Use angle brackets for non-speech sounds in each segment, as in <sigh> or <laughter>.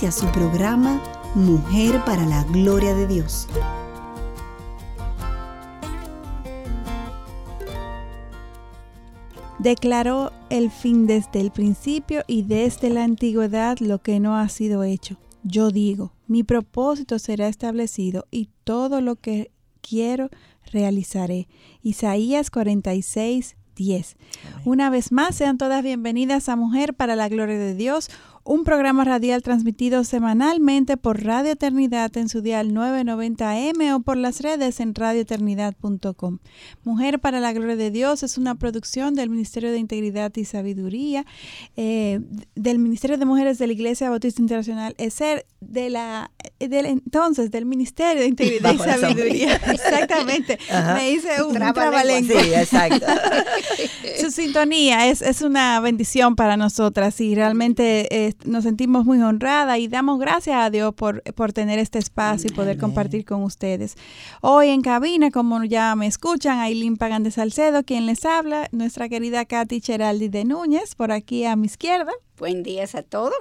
Inicia su programa Mujer para la Gloria de Dios. Declaró el fin desde el principio y desde la antigüedad lo que no ha sido hecho. Yo digo, mi propósito será establecido y todo lo que quiero realizaré. Isaías 46, 10. Una vez más, sean todas bienvenidas a Mujer para la Gloria de Dios, un programa radial transmitido semanalmente por Radio Eternidad en su dial 990M o por las redes en radioeternidad.com. Mujer para la Gloria de Dios es una producción del Ministerio de Integridad y Sabiduría, eh, del Ministerio de Mujeres de la Iglesia Bautista Internacional, es ser de la, del, entonces, del Ministerio de Integridad y Sabiduría. <laughs> Exactamente. Me hice un trabalengua. Sí, exacto. <laughs> su sintonía es, es una bendición para nosotras y realmente... Eh, nos sentimos muy honradas y damos gracias a Dios por, por tener este espacio y poder compartir con ustedes. Hoy en cabina, como ya me escuchan, Aileen Pagan de Salcedo, quien les habla, nuestra querida Katy Cheraldi de Núñez, por aquí a mi izquierda. Buen día a todos.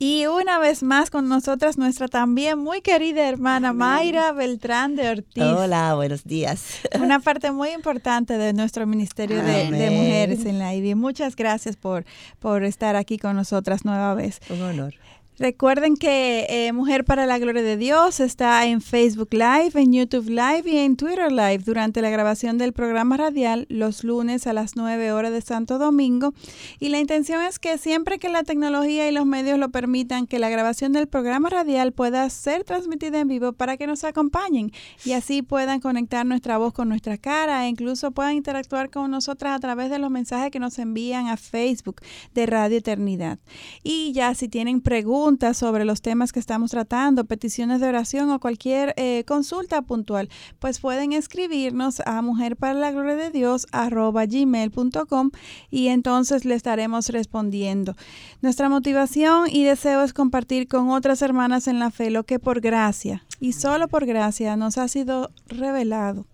Y una vez más con nosotras nuestra también muy querida hermana Mayra Beltrán de Ortiz. Hola, buenos días. <laughs> Una parte muy importante de nuestro Ministerio de, Mujeres en la IBI. Muchas gracias por, por estar aquí con nosotras nueva vez. Un honor. Recuerden que eh, Mujer para la Gloria de Dios está en Facebook Live, en YouTube Live y en Twitter Live durante la grabación del programa radial los lunes a las 9 horas de Santo Domingo. Y la intención es que siempre que la tecnología y los medios lo permitan, que la grabación del programa radial pueda ser transmitida en vivo para que nos acompañen y así puedan conectar nuestra voz con nuestra cara e incluso puedan interactuar con nosotras a través de los mensajes que nos envían a Facebook de Radio Eternidad. Y ya si tienen preguntas, sobre los temas que estamos tratando, peticiones de oración o cualquier eh, consulta puntual, pues pueden escribirnos a mujer para la gloria de Dios gmail.com y entonces le estaremos respondiendo. Nuestra motivación y deseo es compartir con otras hermanas en la fe lo que por gracia y solo por gracia nos ha sido revelado.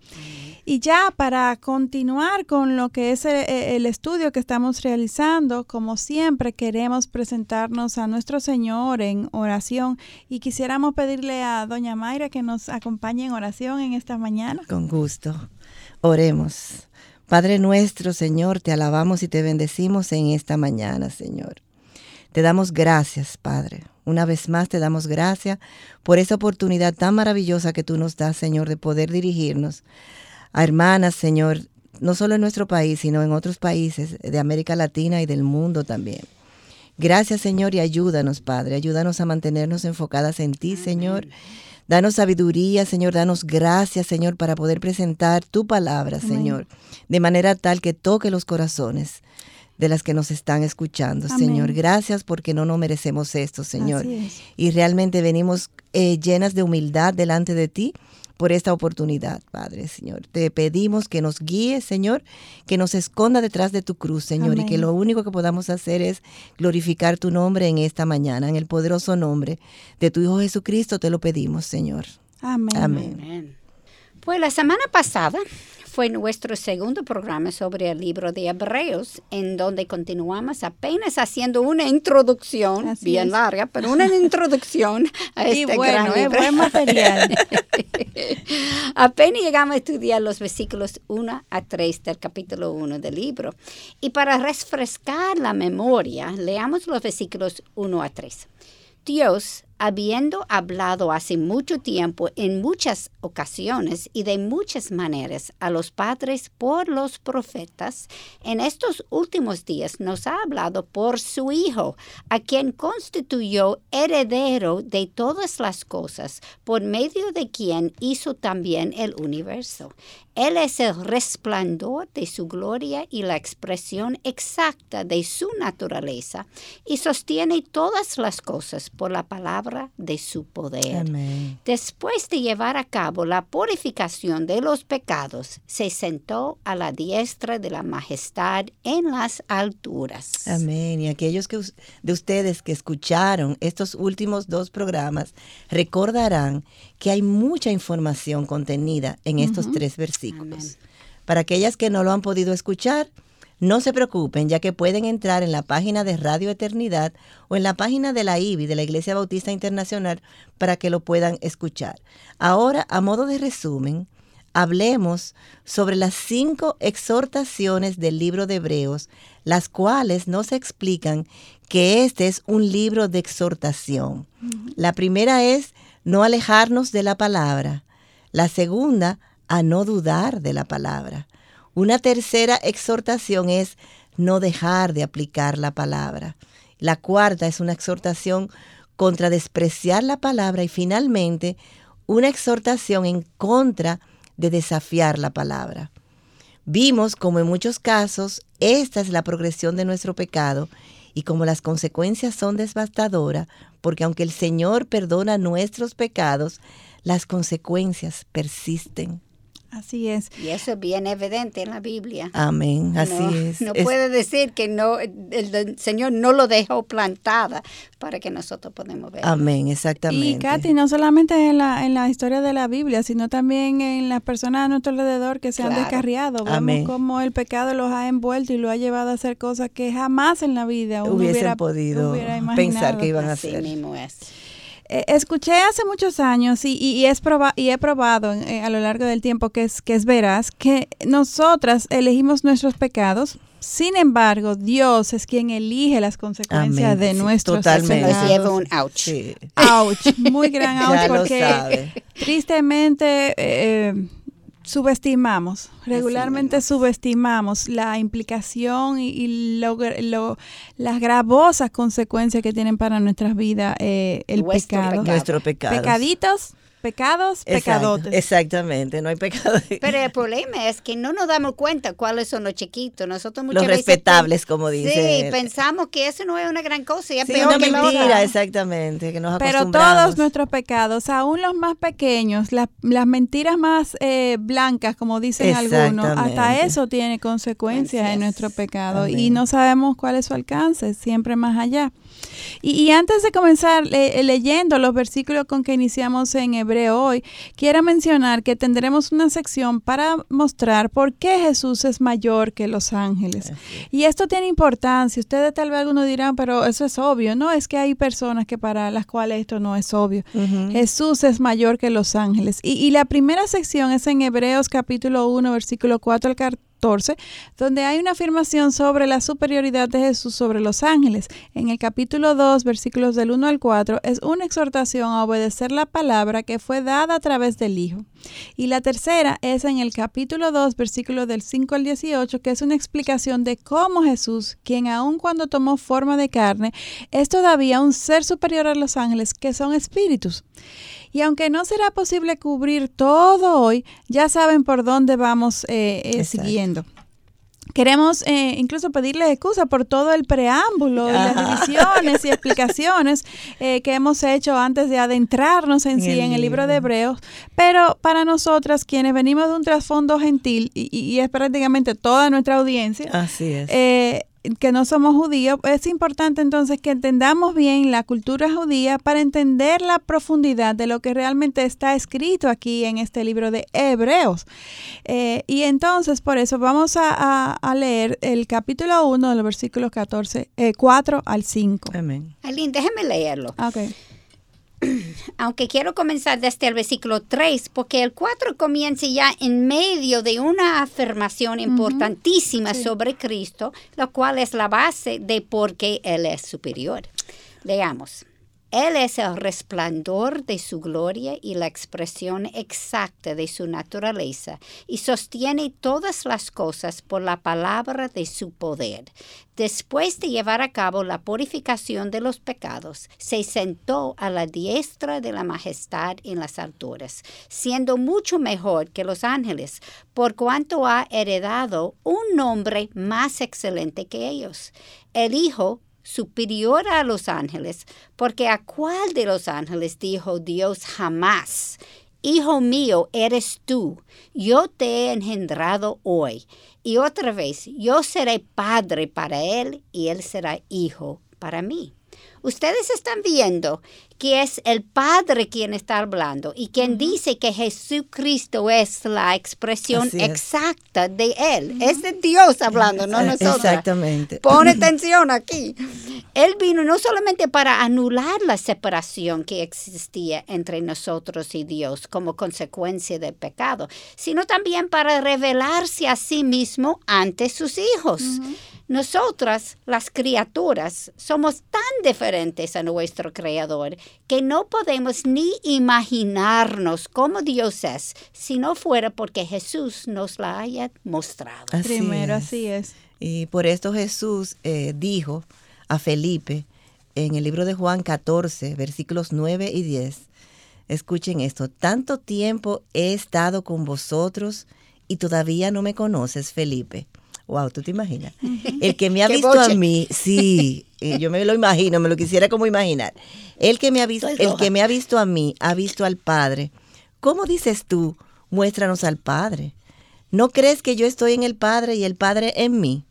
Y ya para continuar con lo que es eh, eh, el, estudio que estamos realizando, como siempre queremos presentarnos a nuestro Señor en oración y quisiéramos pedirle a doña Mayra que nos acompañe en oración en esta mañana. Con gusto. Oremos. Padre nuestro, Señor, te alabamos y te bendecimos en esta mañana, Señor. Te damos gracias, Padre. Una vez más te damos gracias por esa oportunidad tan maravillosa que tú nos das, Señor, de poder dirigirnos a hermanas, Señor, no solo en nuestro país, sino en otros países de América Latina y del mundo también. Gracias, Señor, y ayúdanos, Padre. Ayúdanos a mantenernos enfocadas en ti, Señor. Danos sabiduría, Señor. Danos gracias, Señor, para poder presentar tu palabra, Señor, de manera tal que toque los corazones de las que nos están escuchando, Señor. Gracias porque no nos merecemos esto, Señor. Y realmente venimos eh, llenas de humildad delante de ti por esta oportunidad, Padre, Señor. Te pedimos que nos guíes, Señor, que nos esconda detrás de tu cruz, Señor, y que lo único que podamos hacer es glorificar tu nombre en esta mañana, en el poderoso nombre de tu Hijo Jesucristo, te lo pedimos, Señor. Amén. Amén. Pues la semana pasada fue nuestro segundo programa sobre el libro de Hebreos, en donde continuamos apenas haciendo una introducción, bien larga, pero una <laughs> introducción a este gran libro. buen material. <laughs> apenas llegamos a estudiar los versículos 1 a 3 del capítulo 1 del libro. Y para refrescar la memoria, leamos los versículos 1 a 3. Dios habiendo hablado hace mucho tiempo en muchas ocasiones y de muchas maneras a los padres por los profetas, en estos últimos días nos ha hablado por su Hijo, a quien constituyó heredero de todas las cosas, por medio de quien hizo también el universo. Él es el resplandor de su gloria y la expresión exacta de su naturaleza y sostiene todas las cosas por la palabra de su poder. Después de llevar a cabo la purificación de los pecados, se sentó a la diestra de la majestad en las alturas. Amén. Y aquellos que, de ustedes que escucharon estos últimos dos programas recordarán que hay mucha información contenida en estos tres versículos. Para aquellas que no lo han podido escuchar, no se preocupen, ya que pueden entrar en la página de Radio Eternidad o en la página de la IBI, de la Iglesia Bautista Internacional, para que lo puedan escuchar. Ahora, a modo de resumen, hablemos sobre las cinco exhortaciones del libro de Hebreos, las cuales nos explican que este es un libro de exhortación. La primera es no alejarnos de la palabra. La segunda, a no dudar de la palabra. Una tercera exhortación es no dejar de aplicar la palabra. La cuarta es una exhortación contra despreciar la palabra y finalmente una exhortación en contra de desafiar la palabra. Vimos como en muchos casos esta es la progresión de nuestro pecado y como las consecuencias son devastadoras, porque aunque el Señor perdona nuestros pecados, las consecuencias persisten. Así es. Y eso es bien evidente en la Biblia. Amén, así es. No puede decir que no el, Señor no lo dejó plantada para que nosotros podamos ver. Amén, exactamente. Y Katy, no solamente en la, en la historia de la Biblia, sino también en las personas a nuestro alrededor que se han descarriado. Vemos cómo el pecado los ha envuelto y lo ha llevado a hacer cosas que jamás en la vida hubiesen hubiera, podido pensar que iban a hacer. Mismo es. Eh, escuché hace muchos años y, y, es y he probado eh, a lo largo del tiempo que es, que es veraz que nosotras elegimos nuestros pecados. Sin embargo, Dios es quien elige las consecuencias de nuestros totalmente. lleva un ouch. Ouch, muy gran <laughs> ouch porque tristemente eh, subestimamos, regularmente subestimamos la implicación y, las gravosas consecuencias que tienen para nuestras vidas eh, el pecado. Nuestro pecado. Pecaditos pecados, pecadotes. Exactamente, no hay pecado. Pero el problema es que no nos damos cuenta cuáles son los chiquitos. Nosotros muchas los respetables, como dice. Sí, pensamos que eso no es una gran cosa y es sí, peor una mentira, exactamente, que nos Pero todos nuestros pecados, aún los más pequeños, las, las mentiras más eh, blancas, como dicen algunos, hasta eso tiene consecuencias en nuestro pecado y no sabemos cuál es su alcance, siempre más allá. Y, antes de comenzar leyendo los versículos con que iniciamos en hebreo hoy, quiero mencionar que tendremos una sección para mostrar por qué Jesús es mayor que los ángeles. Y esto tiene importancia. Ustedes tal vez algunos dirán, pero eso es obvio. No, es que hay personas que para las cuales esto no es obvio. Jesús es mayor que los ángeles. Y, y la primera sección es en Hebreos capítulo 1, versículo 4 al 14, donde hay una afirmación sobre la superioridad de Jesús sobre los ángeles. En el capítulo 2, versículos del 1 al 4, es una exhortación a obedecer la palabra que fue dada a través del Hijo. Y la tercera es en el capítulo 2, versículos del 5 al 18, que es una explicación de cómo Jesús, quien aun cuando tomó forma de carne, es todavía un ser superior a los ángeles, que son espíritus. Y aunque no será posible cubrir todo hoy, ya saben por dónde vamos eh, eh, siguiendo. Queremos eh, incluso pedirle excusa por todo el preámbulo y las divisiones y <laughs> explicaciones que hemos hecho antes de adentrarnos en, sí en el libro de Hebreos, pero para nosotras quienes venimos de un trasfondo gentil y, y, es prácticamente toda nuestra audiencia, Así es que no somos judíos, es importante entonces que entendamos bien la cultura judía para entender la profundidad de lo que realmente está escrito aquí en este libro de Hebreos. Eh, y entonces, por eso vamos a, leer el capítulo 1 de los versículos 14, 4 eh, al 5. Amén. Aileen, déjeme leerlo. Okay. <clears throat> aunque quiero comenzar desde el versículo 3, porque el 4 comienza ya en medio de una afirmación importantísima sobre Cristo, lo cual es la base de por qué Él es superior. Leamos. Él es el resplandor de su gloria y la expresión exacta de su naturaleza, y sostiene todas las cosas por la palabra de su poder. Después de llevar a cabo la purificación de los pecados, se sentó a la diestra de la majestad en las alturas, siendo mucho mejor que los ángeles, por cuanto ha heredado un nombre más excelente que ellos. El Hijo superior a los ángeles, porque a cuál de los ángeles dijo Dios jamás, Hijo mío eres tú, yo te he engendrado hoy. Y otra vez, yo seré padre para él y él será hijo para mí. Ustedes están viendo que es el Padre quien está hablando y quien dice que Jesucristo es la expresión exacta de Él. Es de Dios hablando, no nosotros. Exactamente. Pone atención aquí. Él vino no solamente para anular la separación que existía entre nosotros y Dios como consecuencia del pecado, sino también para revelarse a sí mismo ante sus hijos. Nosotras, las criaturas, somos tan diferentes a nuestro Creador que no podemos ni imaginarnos cómo Dios es si no fuera porque Jesús nos la haya mostrado. Primero, así es. Y por esto Jesús eh, dijo a Felipe en el libro de Juan 14, versículos 9 y 10, escuchen esto, tanto tiempo he estado con vosotros y todavía no me conoces, Felipe Wow, ¿tú te imaginas? El que me ha visto a mí, sí, eh, yo me lo imagino, me lo quisiera como imaginar. El que me ha visto, el que me ha visto a mí, ha visto al Padre. ¿Cómo dices tú? Muéstranos al Padre. ¿No crees que yo estoy en el Padre y el Padre en mí?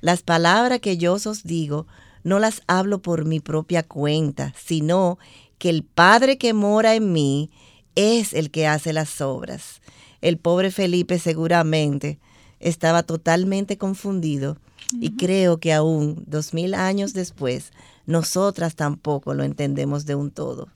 Las palabras que yo os digo no las hablo por mi propia cuenta, sino que el Padre que mora en mí es el que hace las obras. El pobre Felipe seguramente estaba totalmente confundido y creo que aún dos mil años después nosotras tampoco lo entendemos de un todo.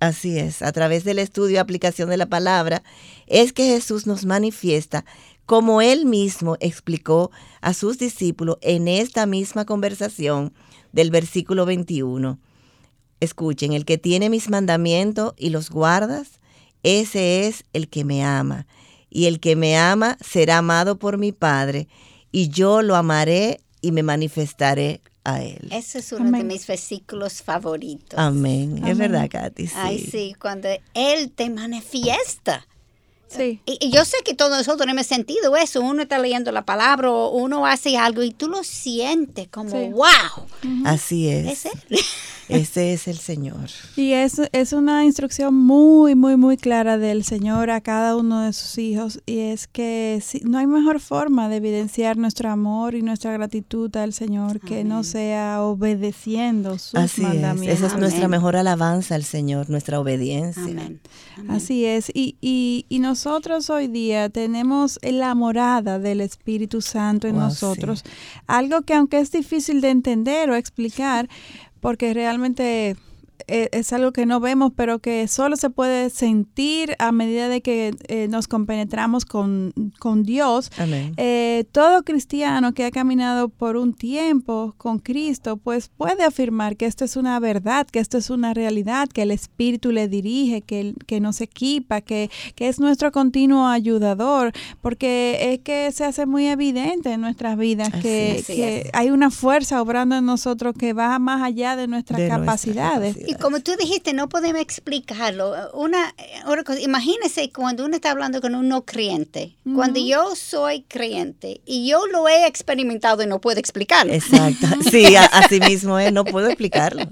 así es, a través del estudio y aplicación de la palabra es que Jesús nos manifiesta como él mismo explicó a sus discípulos en esta misma conversación del versículo 21. Escuchen, el que tiene mis mandamientos y los guardas, ese es el que me ama y el que me ama será amado por mi Padre, y yo lo amaré y me manifestaré a él. Ese es uno de mis versículos favoritos. Amén. Es verdad, Katy. Ay, sí, cuando Él te manifiesta. Sí. Y, yo sé que todos nosotros tenemos sentido eso. Uno está leyendo la palabra o uno hace algo y tú lo sientes como, wow. Así es. <laughs> Ese es el Señor. Y es, es una instrucción muy, muy, muy clara del Señor a cada uno de sus hijos. Y es que no hay mejor forma de evidenciar nuestro amor y nuestra gratitud al Señor que no sea obedeciendo sus Así mandamientos. Es. Esa es nuestra mejor alabanza al Señor, nuestra obediencia. Así es. Y, y, y, nosotros hoy día tenemos la morada del Espíritu Santo en nosotros. Algo que aunque es difícil de entender o explicar, porque realmente eh, es algo que no vemos, pero que solo se puede sentir a medida de que eh, nos compenetramos con, con Dios. Eh, todo cristiano que ha caminado por un tiempo con Cristo, pues puede afirmar que esto es una verdad, que esto es una realidad, que el Espíritu le dirige, que, que nos equipa, que, que es nuestro continuo ayudador, porque es que se hace muy evidente en nuestras vidas que, que hay una fuerza obrando en nosotros que va más allá de nuestras capacidades como tú dijiste, no podemos explicarlo. Una, cosa, imagínese cuando uno está hablando con un no creyente. Cuando yo soy creyente y yo lo he experimentado y no puedo explicarlo. Exacto. <laughs> Sí, así mismo es, no puedo explicarlo.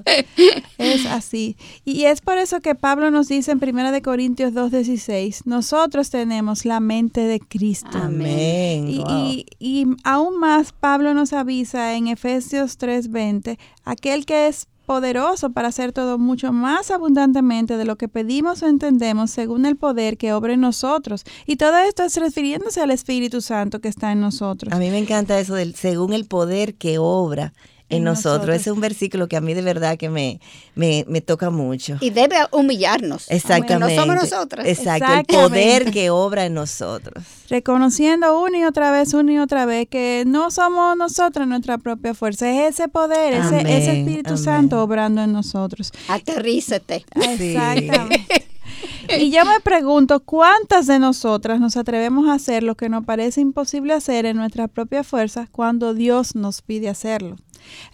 Es así. Y es por eso que Pablo nos dice en 1 Corintios 2.16, nosotros tenemos la mente de Cristo. Amén. Y, y aún más, Pablo nos avisa en Efesios 3.20, aquel que es poderoso para hacer todo mucho más abundantemente de lo que pedimos o entendemos según el poder que obra en nosotros. Y todo esto es refiriéndose al Espíritu Santo que está en nosotros. A mí me encanta eso del según el poder que obra en, nosotros. Ese es un versículo que a mí de verdad que me, me, toca mucho. Y debe humillarnos. Exactamente. No somos nosotras. Exacto, el poder que obra en nosotros. Reconociendo una y otra vez, una y otra vez, que no somos nosotros nuestra propia fuerza, es ese poder, ese, ese, Espíritu Santo obrando en nosotros. Aterrízate. Exactamente. Y yo me pregunto, ¿cuántas de nosotras nos atrevemos a hacer lo que nos parece imposible hacer en nuestra propia fuerza cuando Dios nos pide hacerlo?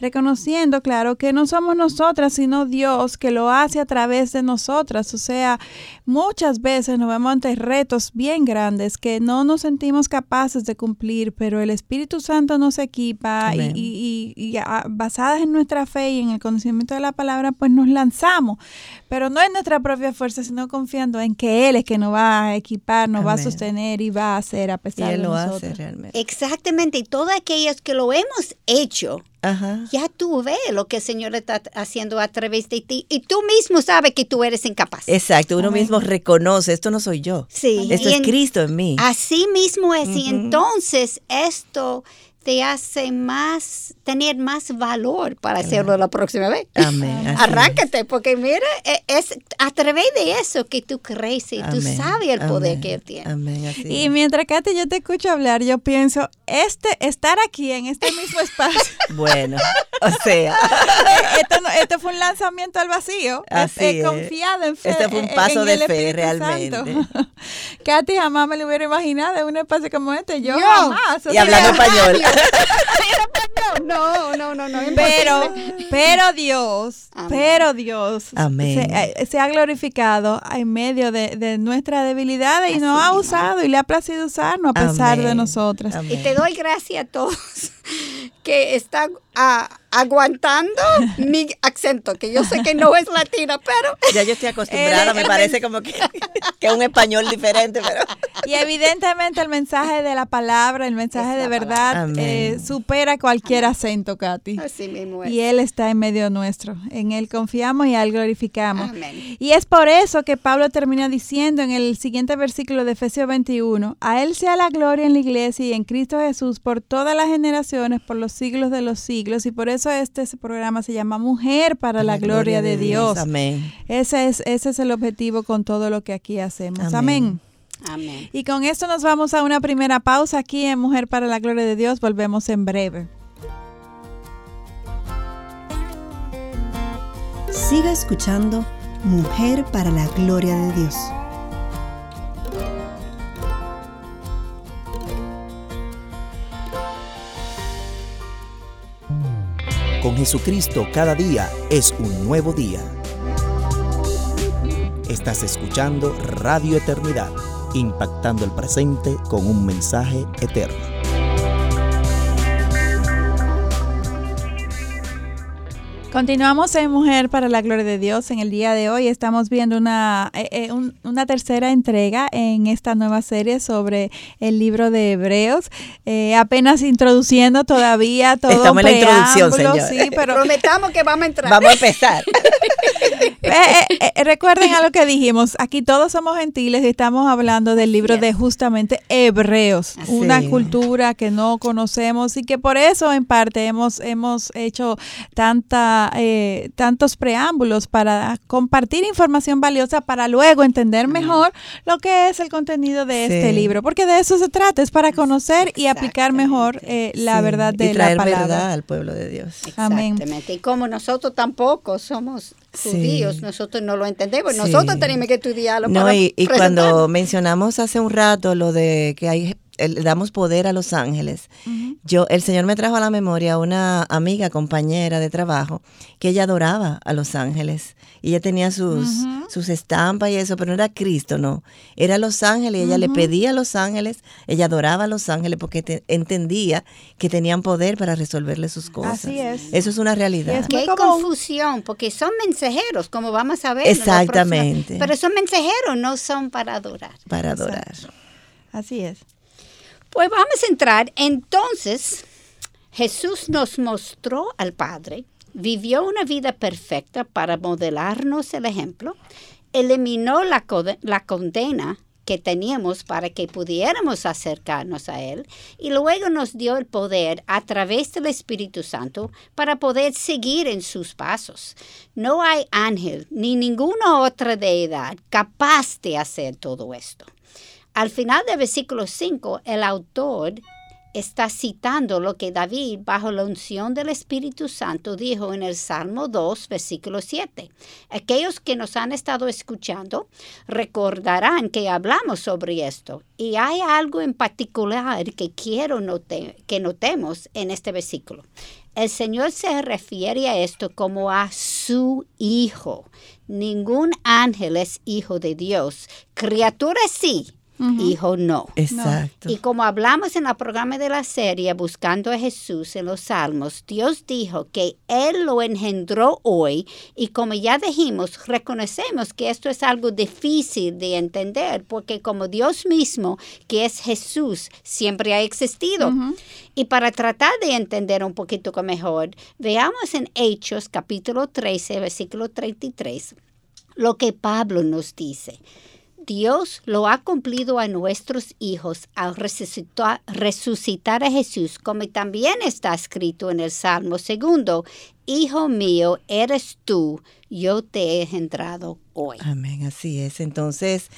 Reconociendo, claro, que no somos nosotras, sino Dios que lo hace a través de nosotras. O sea, muchas veces nos vemos ante retos bien grandes que no nos sentimos capaces de cumplir, pero el Espíritu Santo nos equipa y, y, basadas en nuestra fe y en el conocimiento de la palabra, pues nos lanzamos. Pero no en nuestra propia fuerza, sino confiando en que Él es que nos va a equipar, nos va a sostener y va a hacer a pesar de lo nosotros. Hace realmente. Exactamente, y todos aquellos que lo hemos hecho, ya tú ves lo que el Señor está haciendo a través de ti y tú mismo sabes que tú eres incapaz. Exacto, uno mismo reconoce, esto no soy yo. Sí. Esto es Cristo en mí. Así mismo es. Y entonces esto te hace más, tener más valor para hacerlo la próxima vez. Amén. Arráncate, porque mira, e, es a través de eso que tú creces y tú sabes el poder que él tiene. Amén. y mientras, Katy, yo te escucho hablar, yo pienso, este, estar aquí en este mismo <laughs> espacio. bueno, o sea. <laughs> esto, esto, fue un lanzamiento al vacío. Así he, confiado en fe. Este fue un paso de fe, realmente. <laughs> Katy jamás me lo hubiera imaginado en un espacio como este. Yo, jamás. Y hablando español. No, no, no, no. Pero, pero Dios, pero Dios eh, Se, ha glorificado en medio de, de nuestras debilidades y nos ha usado y le ha placido usarnos a pesar de nosotras. Y te doy gracias a todos <laughs> que están aguantando mi acento, que yo sé que no es latina, pero... <laughs> Ya yo estoy acostumbrada, me parece como que, es un español diferente, pero... <laughs> Y evidentemente el mensaje de la palabra, el mensaje de verdad, eh, supera cualquier acento, Katy. Así mismo es. Y Él está en medio nuestro. En Él confiamos y a Él glorificamos. Y es por eso que Pablo termina diciendo en el siguiente versículo de Efesios 21, a Él sea la gloria en la iglesia y en Cristo Jesús por todas las generaciones, por los siglos de los siglos. Y por eso este programa se llama Mujer para la, gloria, de, Dios. Amén. Ese es, ese es el objetivo con todo lo que aquí hacemos. Amén. Amén. Y con esto nos vamos a una primera pausa aquí en Mujer para la Gloria de Dios. Volvemos en breve. Siga escuchando Mujer para la Gloria de Dios. Con Jesucristo cada día es un nuevo día. Estás escuchando Radio Eternidad, impactando el presente con un mensaje eterno. Continuamos en Mujer para la Gloria de Dios. En el día de hoy estamos viendo una, eh, eh, una tercera entrega en esta nueva serie sobre el libro de Hebreos. Eh, apenas introduciendo todavía todo Estamos en la introducción, señor. Sí, pero prometamos que vamos a entrar. Vamos a empezar. <laughs> recuerden a lo que dijimos. Aquí todos somos gentiles y estamos hablando del libro de justamente Hebreos, una cultura que no conocemos y que por eso en parte hemos, hemos hecho tanta eh, tantos preámbulos para compartir información valiosa para luego entender mejor lo que es el contenido de este libro, porque de eso se trata, es para conocer y aplicar mejor eh, la verdad de la palabra. verdad al pueblo de Dios. Exactamente. Y como nosotros tampoco somos judíos, nosotros no lo entendemos, nosotros tenemos que estudiarlo. No, y, y cuando mencionamos hace un rato lo de que hay le damos poder a los ángeles. Yo, el Señor me trajo a la memoria una amiga, compañera de trabajo, que ella adoraba a los ángeles. Y ella tenía sus, sus estampas y eso, pero no era Cristo, no. Era los ángeles y ella le pedía a los ángeles, ella adoraba a los ángeles porque entendía que tenían poder para resolverle sus cosas. Así es. Eso es una realidad. Es Qué confusión, porque son mensajeros, como vamos a ver. Exactamente. Pero son mensajeros, no son para adorar. Para adorar. Así es. Pues vamos a entrar. Entonces, Jesús nos mostró al Padre, vivió una vida perfecta para modelarnos el ejemplo, eliminó la, condena que teníamos para que pudiéramos acercarnos a Él y luego nos dio el poder a través del Espíritu Santo para poder seguir en sus pasos. No hay ángel ni ninguna otra deidad capaz de hacer todo esto. Al final del versículo 5, el autor está citando lo que David, bajo la unción del Espíritu Santo, dijo en el Salmo 2, versículo 7. Aquellos que nos han estado escuchando recordarán que hablamos sobre esto y hay algo en particular que quiero que notemos en este versículo. El Señor se refiere a esto como a su Hijo. Ningún ángel es hijo de Dios. Criatura sí, hijo no. Exacto. Y como hablamos en el programa de la serie Buscando a Jesús en los Salmos, Dios dijo que Él lo engendró hoy y como ya dijimos, reconocemos que esto es algo difícil de entender porque como Dios mismo, que es Jesús, siempre ha existido. Y para tratar de entender un poquito mejor, veamos en Hechos capítulo 13, versículo 33, lo que Pablo nos dice. Dios lo ha cumplido a nuestros hijos al resucitar, a Jesús, como también está escrito en el Salmo segundo, Hijo mío, eres tú, yo te he engendrado hoy. Amén, así es. Entonces,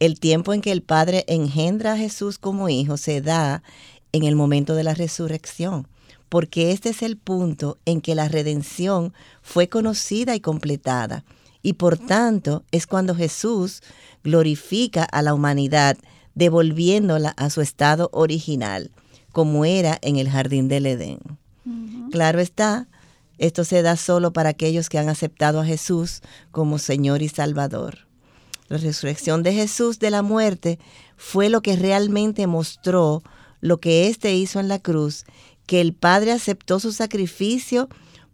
el tiempo en que el Padre engendra a Jesús como hijo se da en el momento de la resurrección, porque este es el punto en que la redención fue conocida y completada. Y por tanto es cuando Jesús glorifica a la humanidad, devolviéndola a su estado original, como era en el jardín del Edén. Claro está, esto se da solo para aquellos que han aceptado a Jesús como Señor y Salvador. La resurrección de Jesús de la muerte fue lo que realmente mostró lo que éste hizo en la cruz, que el Padre aceptó su sacrificio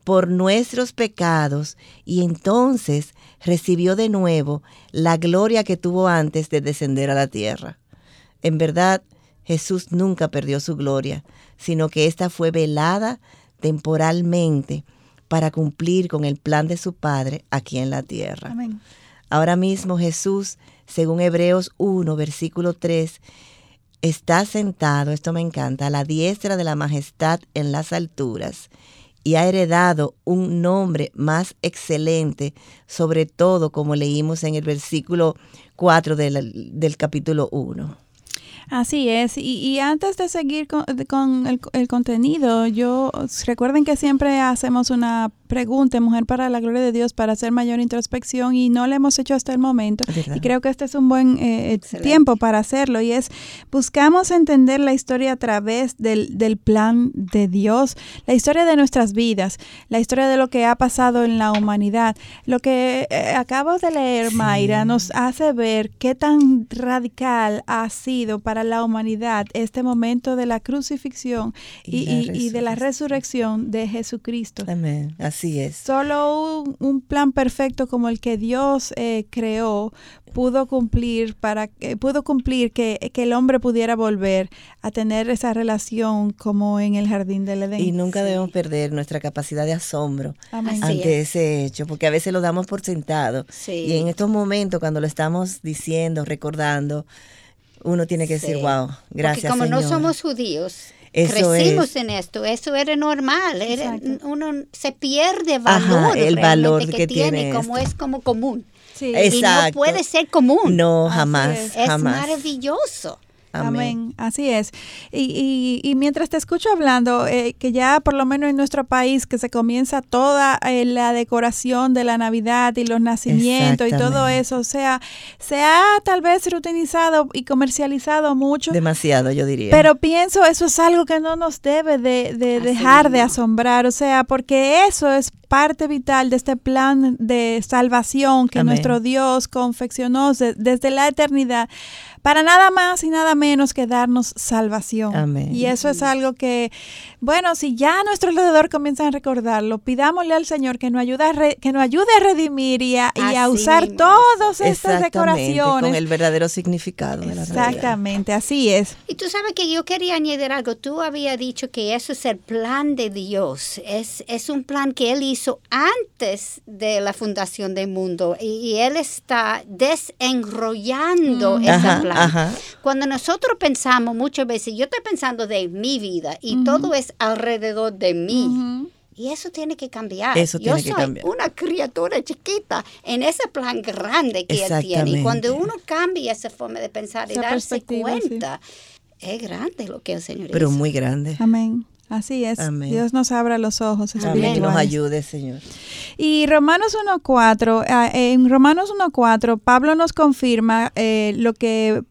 por nuestros pecados y entonces recibió de nuevo la gloria que tuvo antes de descender a la tierra. En verdad, Jesús nunca perdió su gloria, sino que ésta fue velada temporalmente para cumplir con el plan de su Padre aquí en la tierra. Ahora mismo Jesús, según Hebreos 1, versículo 3, está sentado, esto me encanta, a la diestra de la majestad en las alturas y ha heredado un nombre más excelente, sobre todo como leímos en el versículo 4 del, del capítulo 1. Así es, y, antes de seguir con, el, el, contenido, yo recuerden que siempre hacemos una pregunta, Mujer para la Gloria de Dios, para hacer mayor introspección y no lo hemos hecho hasta el momento. Y creo que este es un buen eh, tiempo para hacerlo y es, buscamos entender la historia a través del, del, plan de Dios, la historia de nuestras vidas, la historia de lo que ha pasado en la humanidad. Lo que eh, acabo de leer, Mayra, nos hace ver qué tan radical ha sido para la humanidad este momento de la crucifixión y, y, de la resurrección de Jesucristo. Amén. Así es. Solo un, plan perfecto como el que Dios eh, creó pudo cumplir para pudo cumplir que, el hombre pudiera volver a tener esa relación como en el jardín del Edén. Y nunca debemos perder nuestra capacidad de asombro ante ese hecho, porque a veces lo damos por sentado. Y en estos momentos, cuando lo estamos diciendo, recordando, uno tiene que decir, wow, gracias. Porque como no somos judíos, crecimos en esto, eso era normal, uno se pierde valor, el valor que, tiene, como es como común. Y no puede ser común. No, jamás. Es, jamás. maravilloso. Amén. Así es. Y, y, mientras te escucho hablando, eh, que ya por lo menos en nuestro país, que se comienza toda eh, la decoración de la Navidad y los nacimientos y todo eso, o sea, se ha tal vez reutilizado y comercializado mucho. Demasiado, yo diría. Pero pienso, eso es algo que no nos debe de, dejar de asombrar, o sea, porque eso es parte vital de este plan de salvación que nuestro Dios confeccionó desde la eternidad para nada más y nada menos que darnos salvación. Amén. Y eso es algo que, bueno, si ya a nuestro alrededor comienzan a recordarlo, pidámosle al Señor que nos ayude a, que nos ayude a redimir y a, usar todas estas decoraciones. Con el verdadero significado de la Exactamente, así es. Y tú sabes que yo quería añadir algo. Tú habías dicho que eso es el plan de Dios. Es, es un plan que Él hizo antes de la fundación del mundo y, Él está desenrollando mm. esa plan. Cuando nosotros pensamos muchas veces, yo estoy pensando de mi vida y todo es alrededor de mí. Y eso tiene que cambiar. Eso Yo soy una criatura chiquita en ese plan grande que él tiene. Y cuando uno cambia esa forma de pensar y darse cuenta, es grande lo que el Señor Pero muy grande. Amén. Así es. Dios nos abra los ojos Amén. Nos ayude, Señor. Y Romanos 1.4, ah, en Romanos 1.4, Pablo nos confirma eh, lo que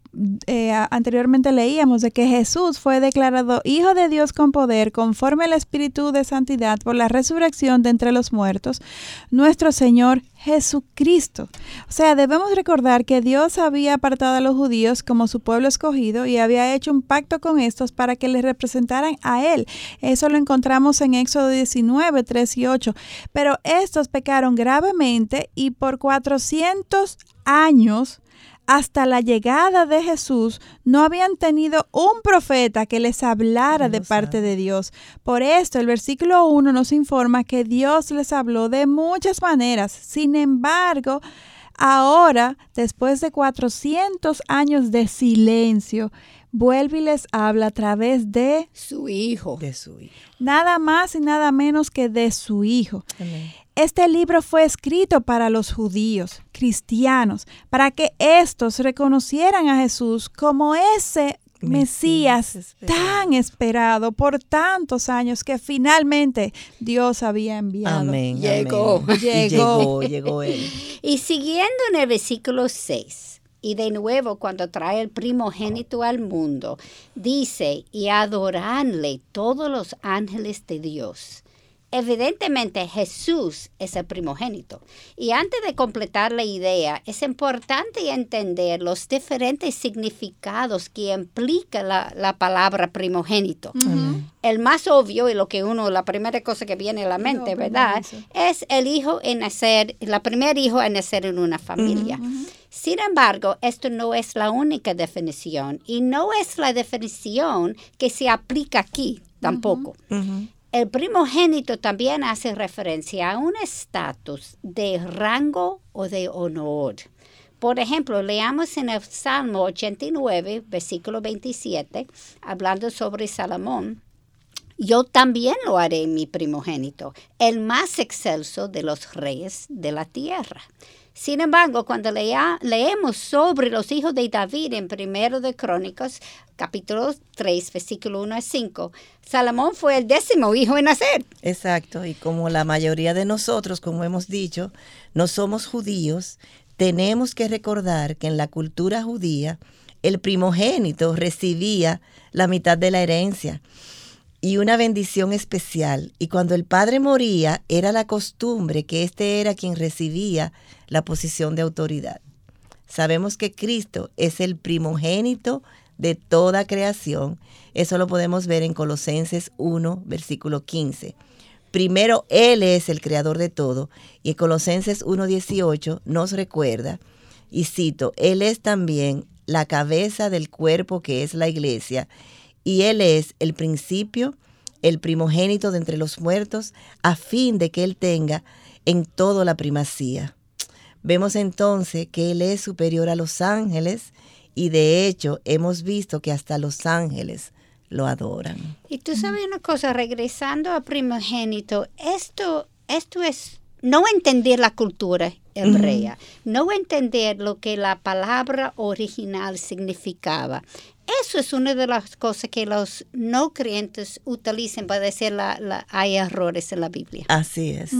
eh, anteriormente leíamos de que Jesús fue declarado Hijo de Dios con poder conforme al Espíritu de Santidad por la resurrección de entre los muertos, nuestro Señor Jesucristo. O sea, debemos recordar que Dios había apartado a los judíos como su pueblo escogido y había hecho un pacto con estos para que les representaran a Él. Eso lo encontramos en Éxodo 19, 3 y 8. Pero estos pecaron gravemente y por 400 años hasta la llegada de Jesús no habían tenido un profeta que les hablara de parte de Dios. Por esto el versículo 1 nos informa que Dios les habló de muchas maneras. Sin embargo, ahora, después de 400 años de silencio, vuelve y les habla a través de su hijo. De su hijo. Nada más y nada menos que de su hijo. Este libro fue escrito para los judíos, cristianos, para que éstos reconocieran a Jesús como ese Mesías, tan esperado por tantos años que finalmente Dios había enviado. Amén. Llegó. Llegó. <laughs> llegó, él. Y siguiendo en el versículo 6, y de nuevo cuando trae el primogénito al mundo, dice, y adoranle todos los ángeles de Dios Evidentemente Jesús es el primogénito. Y antes de completar la idea, es importante entender los diferentes significados que implica la, palabra primogénito. El más obvio y lo que uno, la primera cosa que viene a la mente, ¿verdad? Es el hijo en nacer, la primer hijo en nacer en una familia. Sin embargo, esto no es la única definición y no es la definición que se aplica aquí tampoco. El primogénito también hace referencia a un estatus de rango o de honor. Por ejemplo, leamos en el Salmo 89, versículo 27, hablando sobre Salomón. Yo también lo haré mi primogénito, el más excelso de los reyes de la tierra. Sin embargo, cuando leemos sobre los hijos de David en Primero de Crónicas, capítulo 3, versículo 1 a 5, Salomón fue el décimo hijo en nacer. Exacto, y como la mayoría de nosotros, como hemos dicho, no somos judíos, tenemos que recordar que en la cultura judía el primogénito recibía la mitad de la herencia y una bendición especial. Y cuando el padre moría, era la costumbre que éste era quien recibía la posición de autoridad. Sabemos que Cristo es el primogénito de toda creación. Eso lo podemos ver en Colosenses 1, versículo 15. Primero Él es el creador de todo y en Colosenses 1.18 nos recuerda, y cito, Él es también la cabeza del cuerpo que es la iglesia y Él es el principio, el primogénito de entre los muertos, a fin de que Él tenga en todo la primacía. Vemos entonces que Él es superior a los ángeles y de hecho hemos visto que hasta los ángeles lo adoran. Y tú sabes una cosa, regresando a primogénito, esto, esto es no entender la cultura hebrea, no entender lo que la palabra original significaba. Eso es una de las cosas que los no creyentes utilizan para decir la, hay errores en la Biblia. Así es.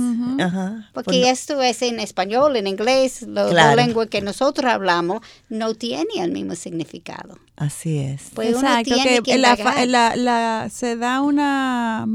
Porque esto es en español, en inglés, la lengua que nosotros hablamos no tiene el mismo significado. Así es. Pues Exacto, que, la, se da una,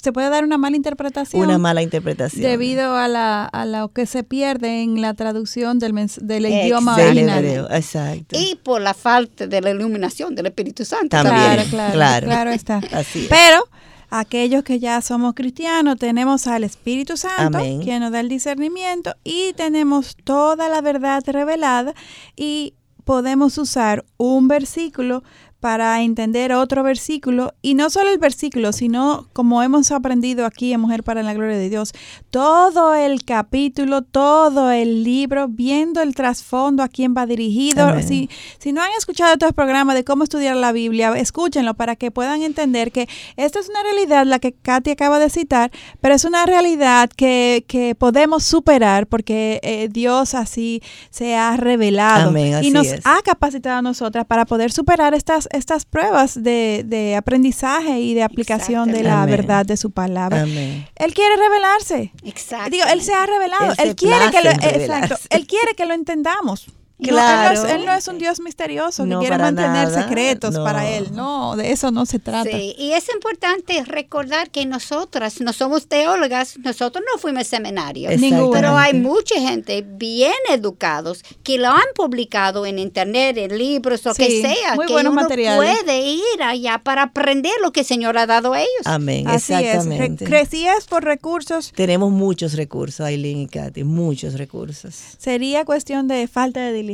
se puede dar una mala interpretación. Una mala interpretación. Debido a, la, a lo que se pierde en la traducción del, del idioma original. Exacto. Y por la falta de la iluminación del Espíritu Santo. También, claro, claro, claro, está. <laughs> Así Pero aquellos que ya somos cristianos, tenemos al Espíritu Santo, quien nos da el discernimiento, y tenemos toda la verdad revelada y podemos usar un versículo para entender otro versículo y no solo el versículo, sino como hemos aprendido aquí en Mujer para la Gloria de Dios, todo el capítulo, todo el libro, viendo el trasfondo a quién va dirigido. Si, si no han escuchado estos programas de cómo estudiar la Biblia, escúchenlo para que puedan entender que esta es una realidad, la que Katy acaba de citar, pero es una realidad que, que podemos superar porque eh, Dios así se ha revelado y nos ha capacitado a nosotras para poder superar estas estas pruebas de, de aprendizaje y de aplicación de la verdad de su palabra. Él quiere revelarse. Exacto. Digo, él se ha revelado. Él, quiere que lo, exacto, él quiere que lo entendamos. Claro. él, no es, un Dios misterioso que quiere mantener secretos para él. No, de eso no se trata. Sí, y es importante recordar que nosotras no somos teólogas, nosotros no fuimos seminarios. Pero hay mucha gente bien educados que lo han publicado en internet, en libros, o que sea. Muy que buenos uno puede ir allá para aprender lo que el Señor ha dado a ellos. Amén, Así exactamente. Es. Crecías por recursos. Tenemos muchos recursos, Aileen y Katy, muchos recursos. Sería cuestión de falta de diligencia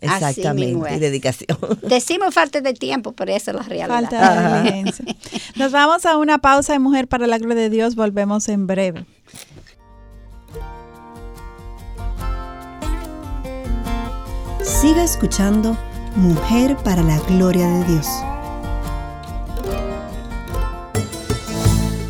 Exactamente, y dedicación. <laughs> Decimos falta de tiempo, pero esa es la realidad. Falta de diligencia. Nos vamos a una pausa de Mujer para la Gloria de Dios, volvemos en breve. Siga escuchando Mujer para la Gloria de Dios.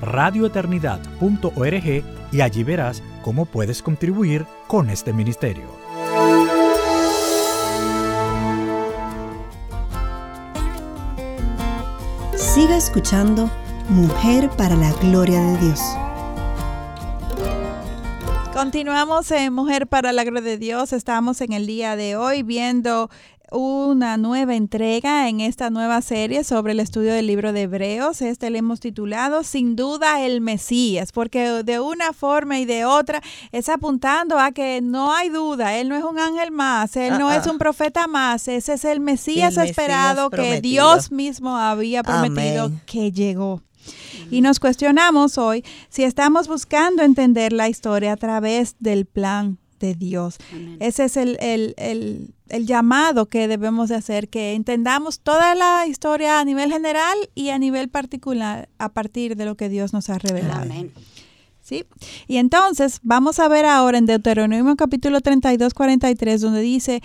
radioeternidad.org y allí verás cómo puedes contribuir con este ministerio. Siga escuchando Mujer para la Gloria de Dios. Continuamos en Mujer para la Gloria de Dios. Estamos en el día de hoy viendo una nueva entrega en esta nueva serie sobre el estudio del libro de Hebreos. Este le hemos titulado Sin duda el Mesías, porque de una forma y de otra es apuntando a que no hay duda, Él no es un ángel más, Él no es ah, ah. un profeta más, ese es el Mesías esperado que Dios mismo había prometido que llegó. Y nos cuestionamos hoy si estamos buscando entender la historia a través del plan de Dios. Ese es el, el, el, llamado que debemos de hacer, que entendamos toda la historia a nivel general y a nivel particular a partir de lo que Dios nos ha revelado. Amén. ¿Sí? Y entonces vamos a ver ahora en Deuteronomio capítulo 32, 43, donde dice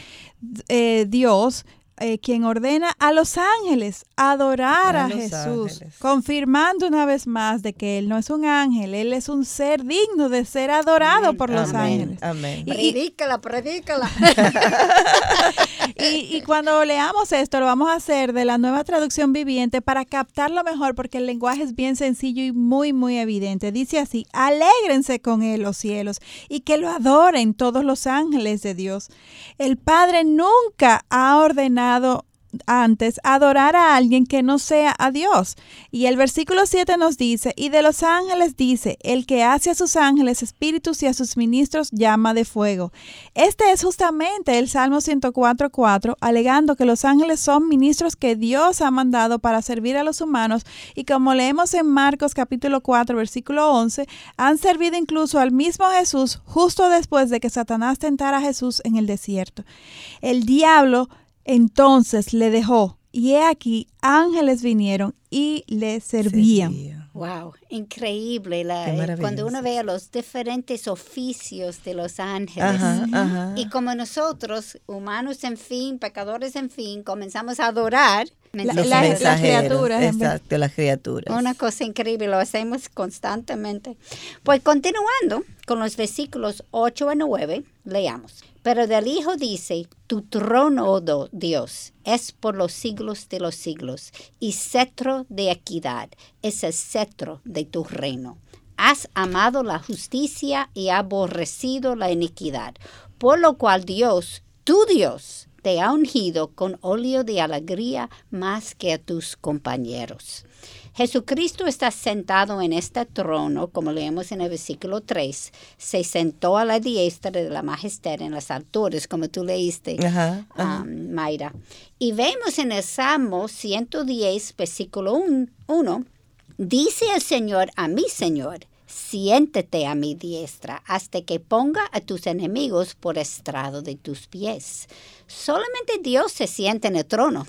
eh, Dios, eh, quien ordena a los ángeles adorar a, Jesús, confirmando una vez más de que Él no es un ángel, Él es un ser digno de ser adorado por los ángeles. Amén. predícala, predícala. <laughs> y, y, cuando leamos esto, lo vamos a hacer de la nueva traducción viviente para captarlo mejor, porque el lenguaje es bien sencillo y muy, muy evidente. Dice así, alégrense con Él los cielos y que lo adoren todos los ángeles de Dios. El Padre nunca ha ordenado antes adorar a alguien que no sea a Dios. Y el versículo 7 nos dice, y de los ángeles dice, el que hace a sus ángeles espíritus y a sus ministros llama de fuego. Este es justamente el Salmo 104.4, alegando que los ángeles son ministros que Dios ha mandado para servir a los humanos y como leemos en Marcos capítulo 4 versículo 11, han servido incluso al mismo Jesús justo después de que Satanás tentara a Jesús en el desierto. El diablo entonces le dejó, y he aquí, ángeles vinieron y le servían. Wow, increíble la, cuando uno ve los diferentes oficios de los ángeles. Y como nosotros, humanos en fin, pecadores en fin, comenzamos a adorar las criaturas. Exacto, las criaturas. Una cosa increíble, lo hacemos constantemente. Pues continuando con los versículos 8 a 9, leamos. Pero del Hijo dice, tu trono, oh Dios, es por los siglos de los siglos, y cetro de equidad es el cetro de tu reino. Has amado la justicia y aborrecido la iniquidad, por lo cual Dios, tu Dios, te ha ungido con óleo de alegría más que a tus compañeros. Jesucristo está sentado en este trono, como leemos en el versículo 3. Se sentó a la diestra de la majestad en las alturas, como tú leíste, um, Mayra. Y vemos en el Salmo 110, versículo 1, dice el Señor a mi Señor, siéntete a mi diestra hasta que ponga a tus enemigos por estrado de tus pies. Solamente Dios se siente en el trono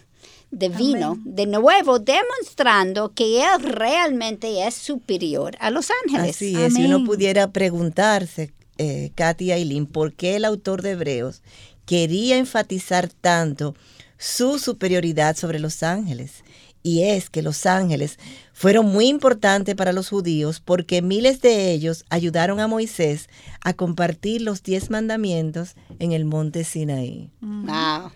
divino, de nuevo demostrando que Él realmente es superior a los ángeles. Así es, si uno pudiera preguntarse, eh, Katy Aileen, ¿por qué el autor de Hebreos quería enfatizar tanto su superioridad sobre los ángeles? Y es que los ángeles fueron muy importantes para los judíos porque miles de ellos ayudaron a Moisés a compartir los diez mandamientos en el monte Sinaí.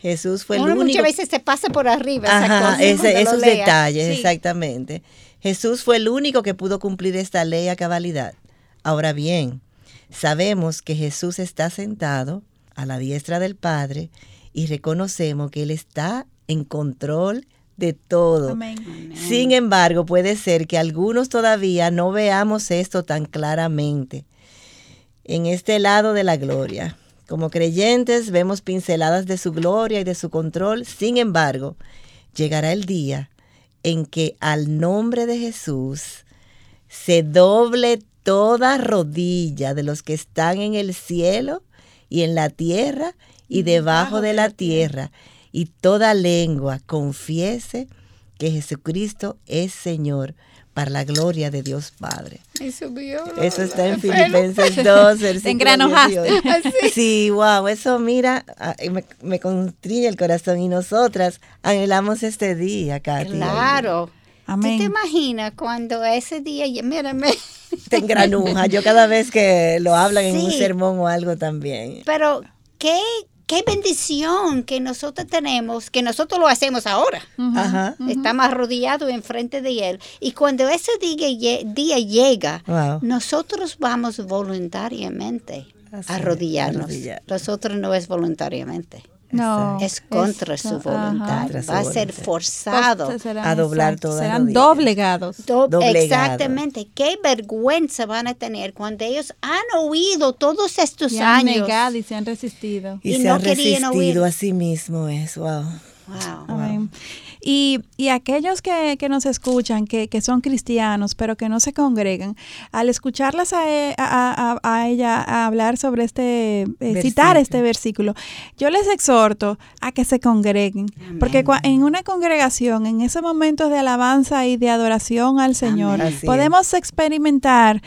Jesús fue el único. Muchas veces se pasa por arriba. Ajá, esos detalles, exactamente. Jesús fue el único que pudo cumplir esta ley a cabalidad. Ahora bien, sabemos que Jesús está sentado a la diestra del Padre y reconocemos que Él está en control de todo. Sin embargo, puede ser que algunos todavía no veamos esto tan claramente. En este lado de la gloria, como creyentes vemos pinceladas de su gloria y de su control, sin embargo, llegará el día en que al nombre de Jesús se doble toda rodilla de los que están en el cielo y en la tierra y debajo de la tierra y toda lengua confiese que Jesucristo es Señor para la gloria de Dios Padre. Eso está en Filipenses 2, <laughs> Te engranojaste. Sí, wow, eso mira, ah, me, me el corazón y nosotras anhelamos este día, Katy. Claro. Amén. ¿Tú te imaginas cuando ese día, mírame. Te engranuja, yo cada vez que lo hablan en un sermón o algo también. Pero, ¿qué, qué bendición que nosotros tenemos, que nosotros lo hacemos ahora. Estamos arrodillados enfrente de Él. Y cuando ese día, día llega, nosotros vamos voluntariamente a arrodillarnos. Nosotros no es voluntariamente. No, es contra su voluntad. Va a ser forzado a doblar todas Serán doblegados. Exactamente. Qué vergüenza van a tener cuando ellos han oído todos estos y años. Han negado y se han resistido. Y, se han resistido a sí mismo. Es wow. Wow. Y, y aquellos que, que, nos escuchan, que, que, son cristianos, pero que no se congregan, al escucharlas a, e, a, a, ella a hablar sobre este, eh, citar este versículo, yo les exhorto a que se congreguen, porque en una congregación, en ese momento de alabanza y de adoración al Señor, podemos experimentar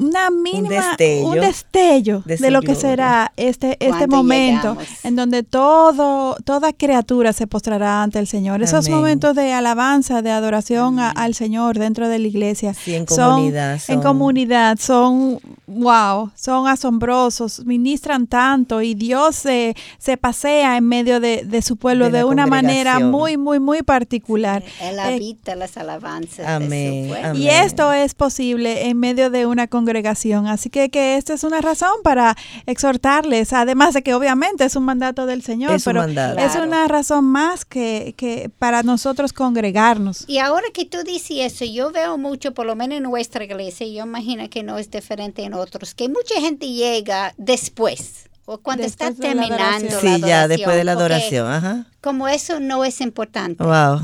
una mínima, un destello, de, lo que será este, este momento en donde todo, toda criatura se postrará ante el Señor. Esos momentos de alabanza, de adoración al Señor dentro de la iglesia. en comunidad. Son, En comunidad son, wow, son asombrosos, ministran tanto y Dios se, se pasea en medio de, su pueblo de, una manera muy, muy, muy particular. Él eh, habita las alabanzas de su pueblo. Y esto es posible en medio de una congregación congregación. Así que, que esta es una razón para exhortarles, además de que obviamente es un mandato del Señor, pero es una razón más que, que para nosotros congregarnos. Y ahora que tú dices eso, yo veo mucho, por lo menos en nuestra iglesia, yo imagino que no es diferente en otros, que mucha gente llega después o cuando está terminando la, Sí, ya después de la adoración, ajá. Como eso no es importante. Wow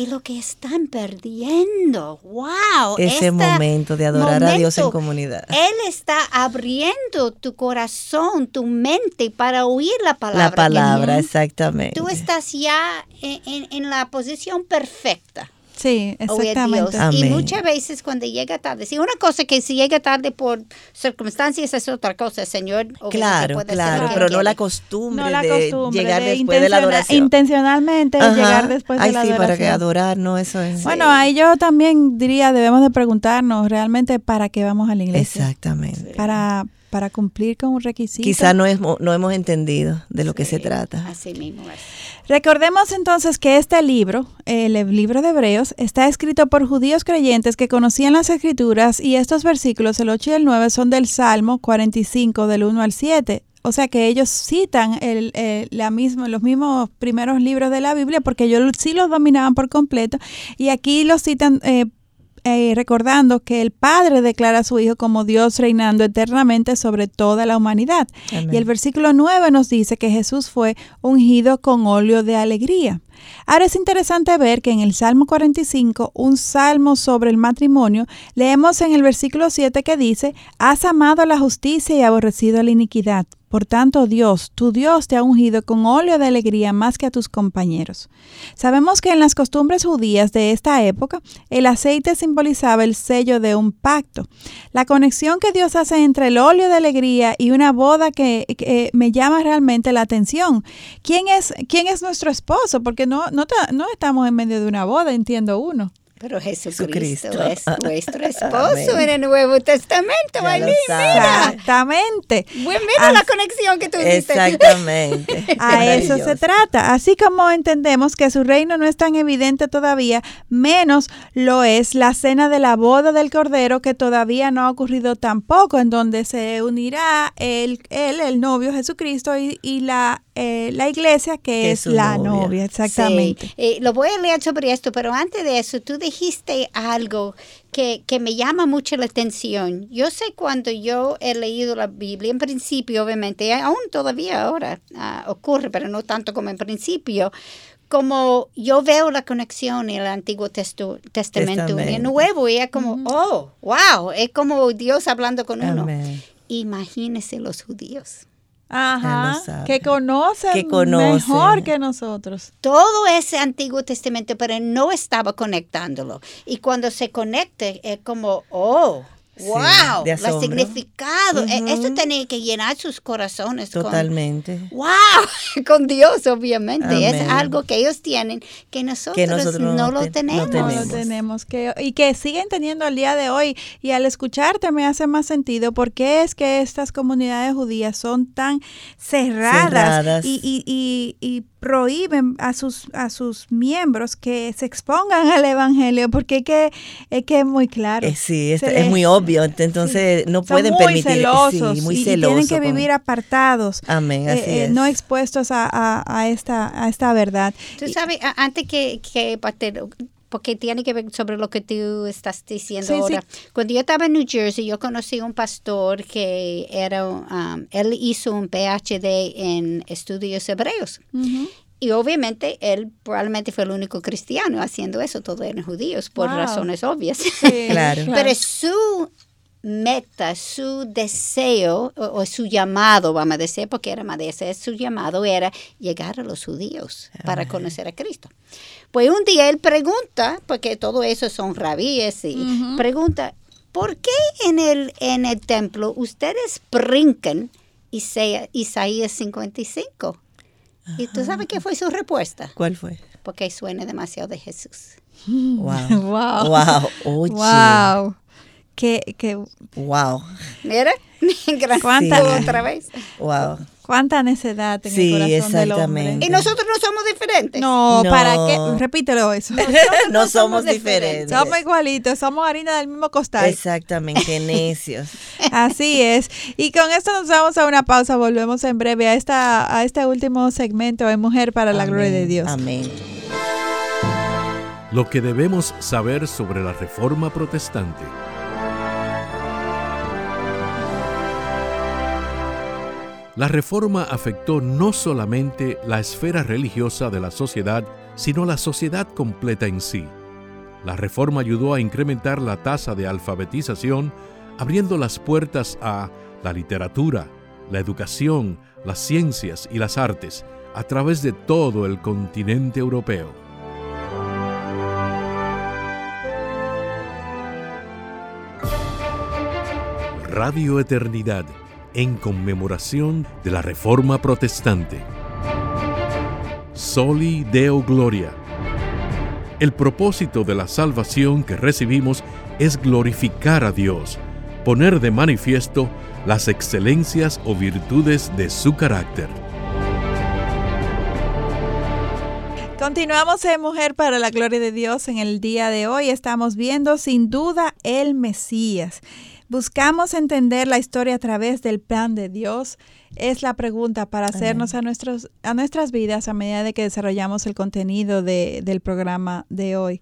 y lo que están perdiendo. ¡Wow! Ese momento de adorar a Dios en comunidad. Él está abriendo tu corazón, tu mente para oír la palabra. La palabra, exactamente. Tú estás ya en la posición perfecta. Sí, exactamente. Y muchas veces cuando llega tarde, si una cosa que si llega tarde por circunstancias es otra cosa, Señor. Claro, claro, pero no la costumbre de llegar después de la adoración. Intencionalmente llegar después de la adoración. sí, para que adorar, no, eso es. Bueno, ahí yo también diría, debemos de preguntarnos realmente para qué vamos a la iglesia. Exactamente. Para para cumplir con un requisito. Quizá no, no hemos entendido de lo que se trata. Así mismo es. Recordemos entonces que este libro, el libro de Hebreos, está escrito por judíos creyentes que conocían las escrituras y estos versículos, el 8 y el 9, son del Salmo 45 del 1 al 7. o sea que ellos citan el, la misma, los mismos primeros libros de la Biblia porque ellos sí los dominaban por completo y aquí los citan eh, eh, recordando que el Padre declara a su Hijo como Dios reinando eternamente sobre toda la humanidad. Y el versículo 9 nos dice que Jesús fue ungido con óleo de alegría. Ahora es interesante ver que en el Salmo 45, un salmo sobre el matrimonio, leemos en el versículo 7 que dice, Has amado la justicia y aborrecido la iniquidad. Por tanto, Dios, tu Dios, te ha ungido con óleo de alegría más que a tus compañeros. Sabemos que en las costumbres judías de esta época, el aceite simbolizaba el sello de un pacto. La conexión que Dios hace entre el óleo de alegría y una boda que, me llama realmente la atención. ¿Quién es, quién es nuestro esposo? Porque no, no, no estamos en medio de una boda, entiendo uno. Pero Jesucristo, es nuestro <laughs> esposo en el Nuevo Testamento, Exactamente. Bueno, mira la conexión que tú dices. Exactamente. <laughs> A eso se trata. Así como entendemos que su reino no es tan evidente todavía, menos lo es la cena de la boda del Cordero que todavía no ha ocurrido tampoco, en donde se unirá él, el novio Jesucristo y, y la eh, la iglesia que es, la novia, exactamente. Eh, lo voy a leer sobre esto, pero antes de eso, tú dijiste algo que, me llama mucho la atención. Yo sé cuando yo he leído la Biblia, en principio, obviamente, aún todavía ahora ah, ocurre, pero no tanto como en principio, como yo veo la conexión en el Antiguo Testamento y el Nuevo, y es como, oh, wow, es como Dios hablando con uno. Imagínese los judíos. Ajá, que conocen que mejor que nosotros. Todo ese Antiguo Testamento, pero no estaba conectándolo. Y cuando se conecte, es como, oh, wow, el significado. E, Esto tenía que llenar sus corazones. Totalmente. wow, <laughs> con Dios, obviamente. Es algo que ellos tienen que nosotros, no, lo tenemos. No lo tenemos. Que, y que siguen teniendo al día de hoy. Y al escucharte me hace más sentido porque es que estas comunidades judías son tan cerradas, Y, y, y prohíben a sus, a sus miembros que se expongan al Evangelio, porque es que es, que es muy claro. Eh, sí, es, muy obvio, entonces no pueden muy permitir. Celosos, sí, muy celosos. Y, tienen que vivir apartados. Amén, eh, así eh, es. No expuestos a, a, esta, a esta verdad. Tú sabes, antes que, que porque tiene que ver sobre lo que tú estás diciendo ahora. Cuando yo estaba en New Jersey, yo conocí un pastor que era, um, él hizo un PhD en estudios hebreos. Y obviamente él probablemente fue el único cristiano haciendo eso, todos eran judíos, por razones obvias. <laughs> claro. Pero su meta, su deseo o, su llamado, vamos a decir, porque era más de ese, su llamado era llegar a los judíos para conocer a Cristo. Pues un día él pregunta, porque todo eso son rabíes, y pregunta, ¿por qué en el, en el templo ustedes brincan Isaías 55? ¿Y tú sabes qué fue su respuesta? ¿Cuál fue? Porque suena demasiado de Jesús. Wow. <laughs> wow. Wow. wow. Que, que, wow. Mira, <laughs> ¿Cuánta, otra vez. Wow. Cuánta necedad en el corazón del hombre. Y nosotros no somos diferentes. No, ¿para qué? Repítelo eso. <laughs> no, somos, diferentes. Somos igualitos, somos harina del mismo costal. Exactamente, <laughs> necios. Así es. Y con esto nos vamos a una pausa, volvemos en breve a esta a este último segmento de Mujer para la Gloria de Dios. Amén. Lo que debemos saber sobre la Reforma Protestante. La reforma afectó no solamente la esfera religiosa de la sociedad, sino la sociedad completa en sí. La reforma ayudó a incrementar la tasa de alfabetización, abriendo las puertas a la literatura, la educación, las ciencias y las artes a través de todo el continente europeo. Radio Eternidad en conmemoración de la Reforma Protestante. Soli Deo Gloria. El propósito de la salvación que recibimos es glorificar a Dios, poner de manifiesto las excelencias o virtudes de su carácter. Continuamos en Mujer para la Gloria de Dios. En el día de hoy estamos viendo sin duda el Mesías. Buscamos entender la historia a través del plan de Dios es la pregunta para hacernos a, nuestros, a nuestras vidas a medida de que desarrollamos el contenido de, del programa de hoy.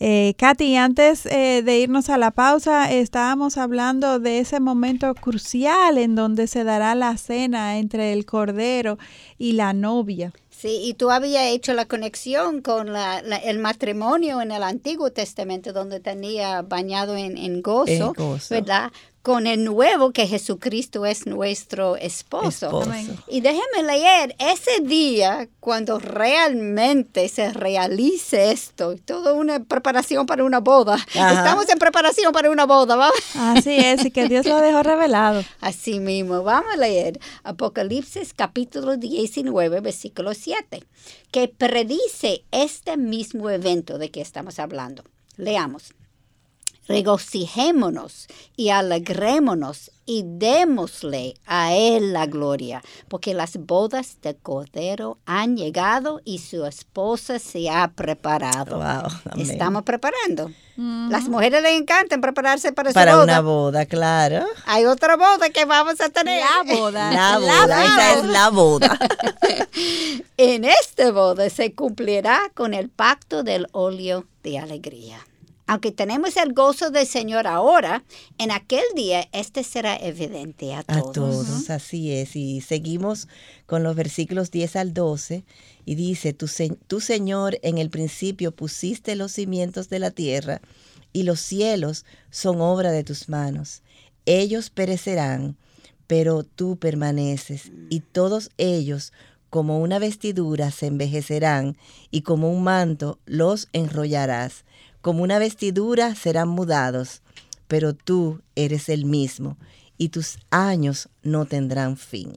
Eh, Katy, antes eh, de irnos a la pausa, estábamos hablando de ese momento crucial en donde se dará la cena entre el Cordero y la novia. Sí, y tú habías hecho la conexión con la, el matrimonio en el Antiguo Testamento, donde tenía bañado en, en gozo, ¿verdad? Con el nuevo, que Jesucristo es nuestro esposo. Y déjeme leer, ese día, cuando realmente se realice esto, toda una preparación para una boda. Estamos en preparación para una boda, ¿va? Así es, y que Dios lo dejó revelado. Así mismo, vamos a leer Apocalipsis capítulo 19, versículo 7 que predice este mismo evento de que estamos hablando. Leamos. Regocijémonos y alegrémonos y démosle a Él la gloria, porque las bodas de Cordero han llegado y su esposa se ha preparado. Estamos preparando. Las mujeres les encantan prepararse para, para su boda. Para una boda, claro. Hay otra boda que vamos a tener. La boda. La boda, esa es la boda. <laughs> en esta boda se cumplirá con el pacto del óleo de alegría. Aunque tenemos el gozo del Señor ahora, en aquel día este será evidente a todos. A todos, así es. Y seguimos con los versículos 10 al 12 y dice, tu, tu Señor en el principio pusiste los cimientos de la tierra y los cielos son obra de tus manos. Ellos perecerán, pero tú permaneces y todos ellos como una vestidura se envejecerán y como un manto los enrollarás como una vestidura serán mudados, pero tú eres el mismo y tus años no tendrán fin.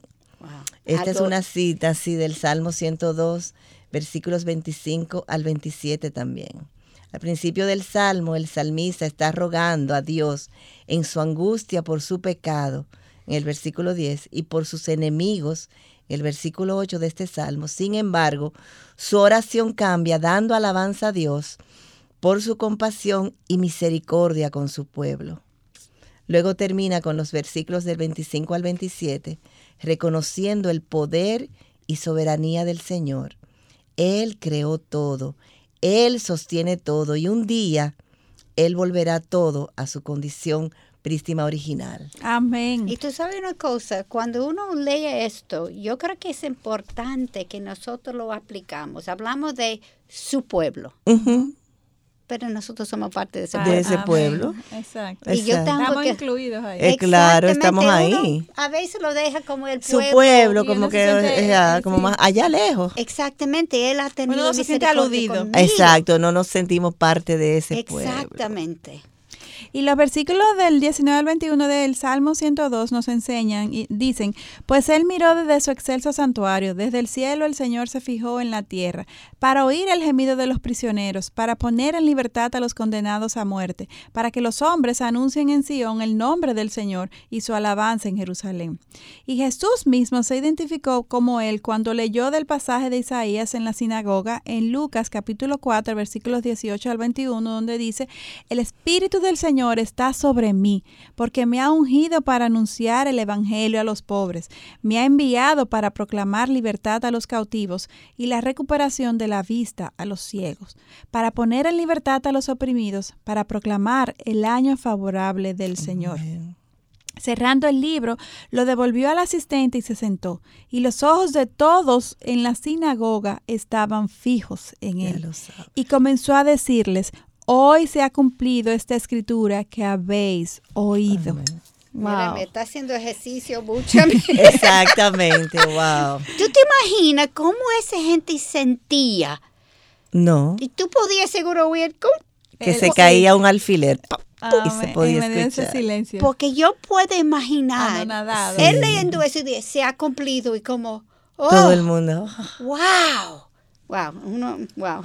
Esta es una cita así del Salmo 102, versículos 25 al 27 también. Al principio del Salmo, el salmista está rogando a Dios en su angustia por su pecado, en el versículo 10, y por sus enemigos, el versículo 8 de este Salmo. Sin embargo, su oración cambia dando alabanza a Dios por su compasión y misericordia con su pueblo. Luego termina con los versículos del 25 al 27, reconociendo el poder y soberanía del Señor. Él creó todo, Él sostiene todo y un día Él volverá todo a su condición prístima original. Amén. Y tú sabes una cosa, cuando uno lee esto, yo creo que es importante que nosotros lo aplicamos. Hablamos de su pueblo pero nosotros somos parte de ese pueblo. De ese pueblo. Exacto. Y yo estamos incluidos ahí. Eh, claro, estamos ahí. a veces lo deja como el pueblo. Su pueblo, como que como más allá lejos. Exactamente, él ha tenido no se siente aludido. Exacto, no nos sentimos parte de ese pueblo. Exactamente. Y los versículos del 19 al 21 del Salmo 102 nos enseñan y dicen, pues él miró desde su excelso santuario, desde el cielo el Señor se fijó en la tierra, para oír el gemido de los prisioneros, para poner en libertad a los condenados a muerte, para que los hombres anuncien en Sion el nombre del Señor y su alabanza en Jerusalén. Y Jesús mismo se identificó como él cuando leyó del pasaje de Isaías en la sinagoga en Lucas capítulo 4 versículos 18 al 21 donde dice, el Espíritu del Señor está sobre mí, porque me ha ungido para anunciar el Evangelio a los pobres, me ha enviado para proclamar libertad a los cautivos y la recuperación de la vista a los ciegos, para poner en libertad a los oprimidos, para proclamar el año favorable del Señor. Cerrando el libro, lo devolvió al asistente y se sentó, y los ojos de todos en la sinagoga estaban fijos en él. Y comenzó a decirles, Hoy se ha cumplido esta escritura que habéis oído. Mira, me está haciendo ejercicio mucho. <laughs> Exactamente, wow. ¿Tú te imaginas cómo esa gente sentía? No. Y tú podías seguro oír que se caía un alfiler y se podía escuchar. silencio. Porque yo puedo imaginar él leyendo eso y se ha cumplido y como todo el mundo. Wow. Wow, uno, wow.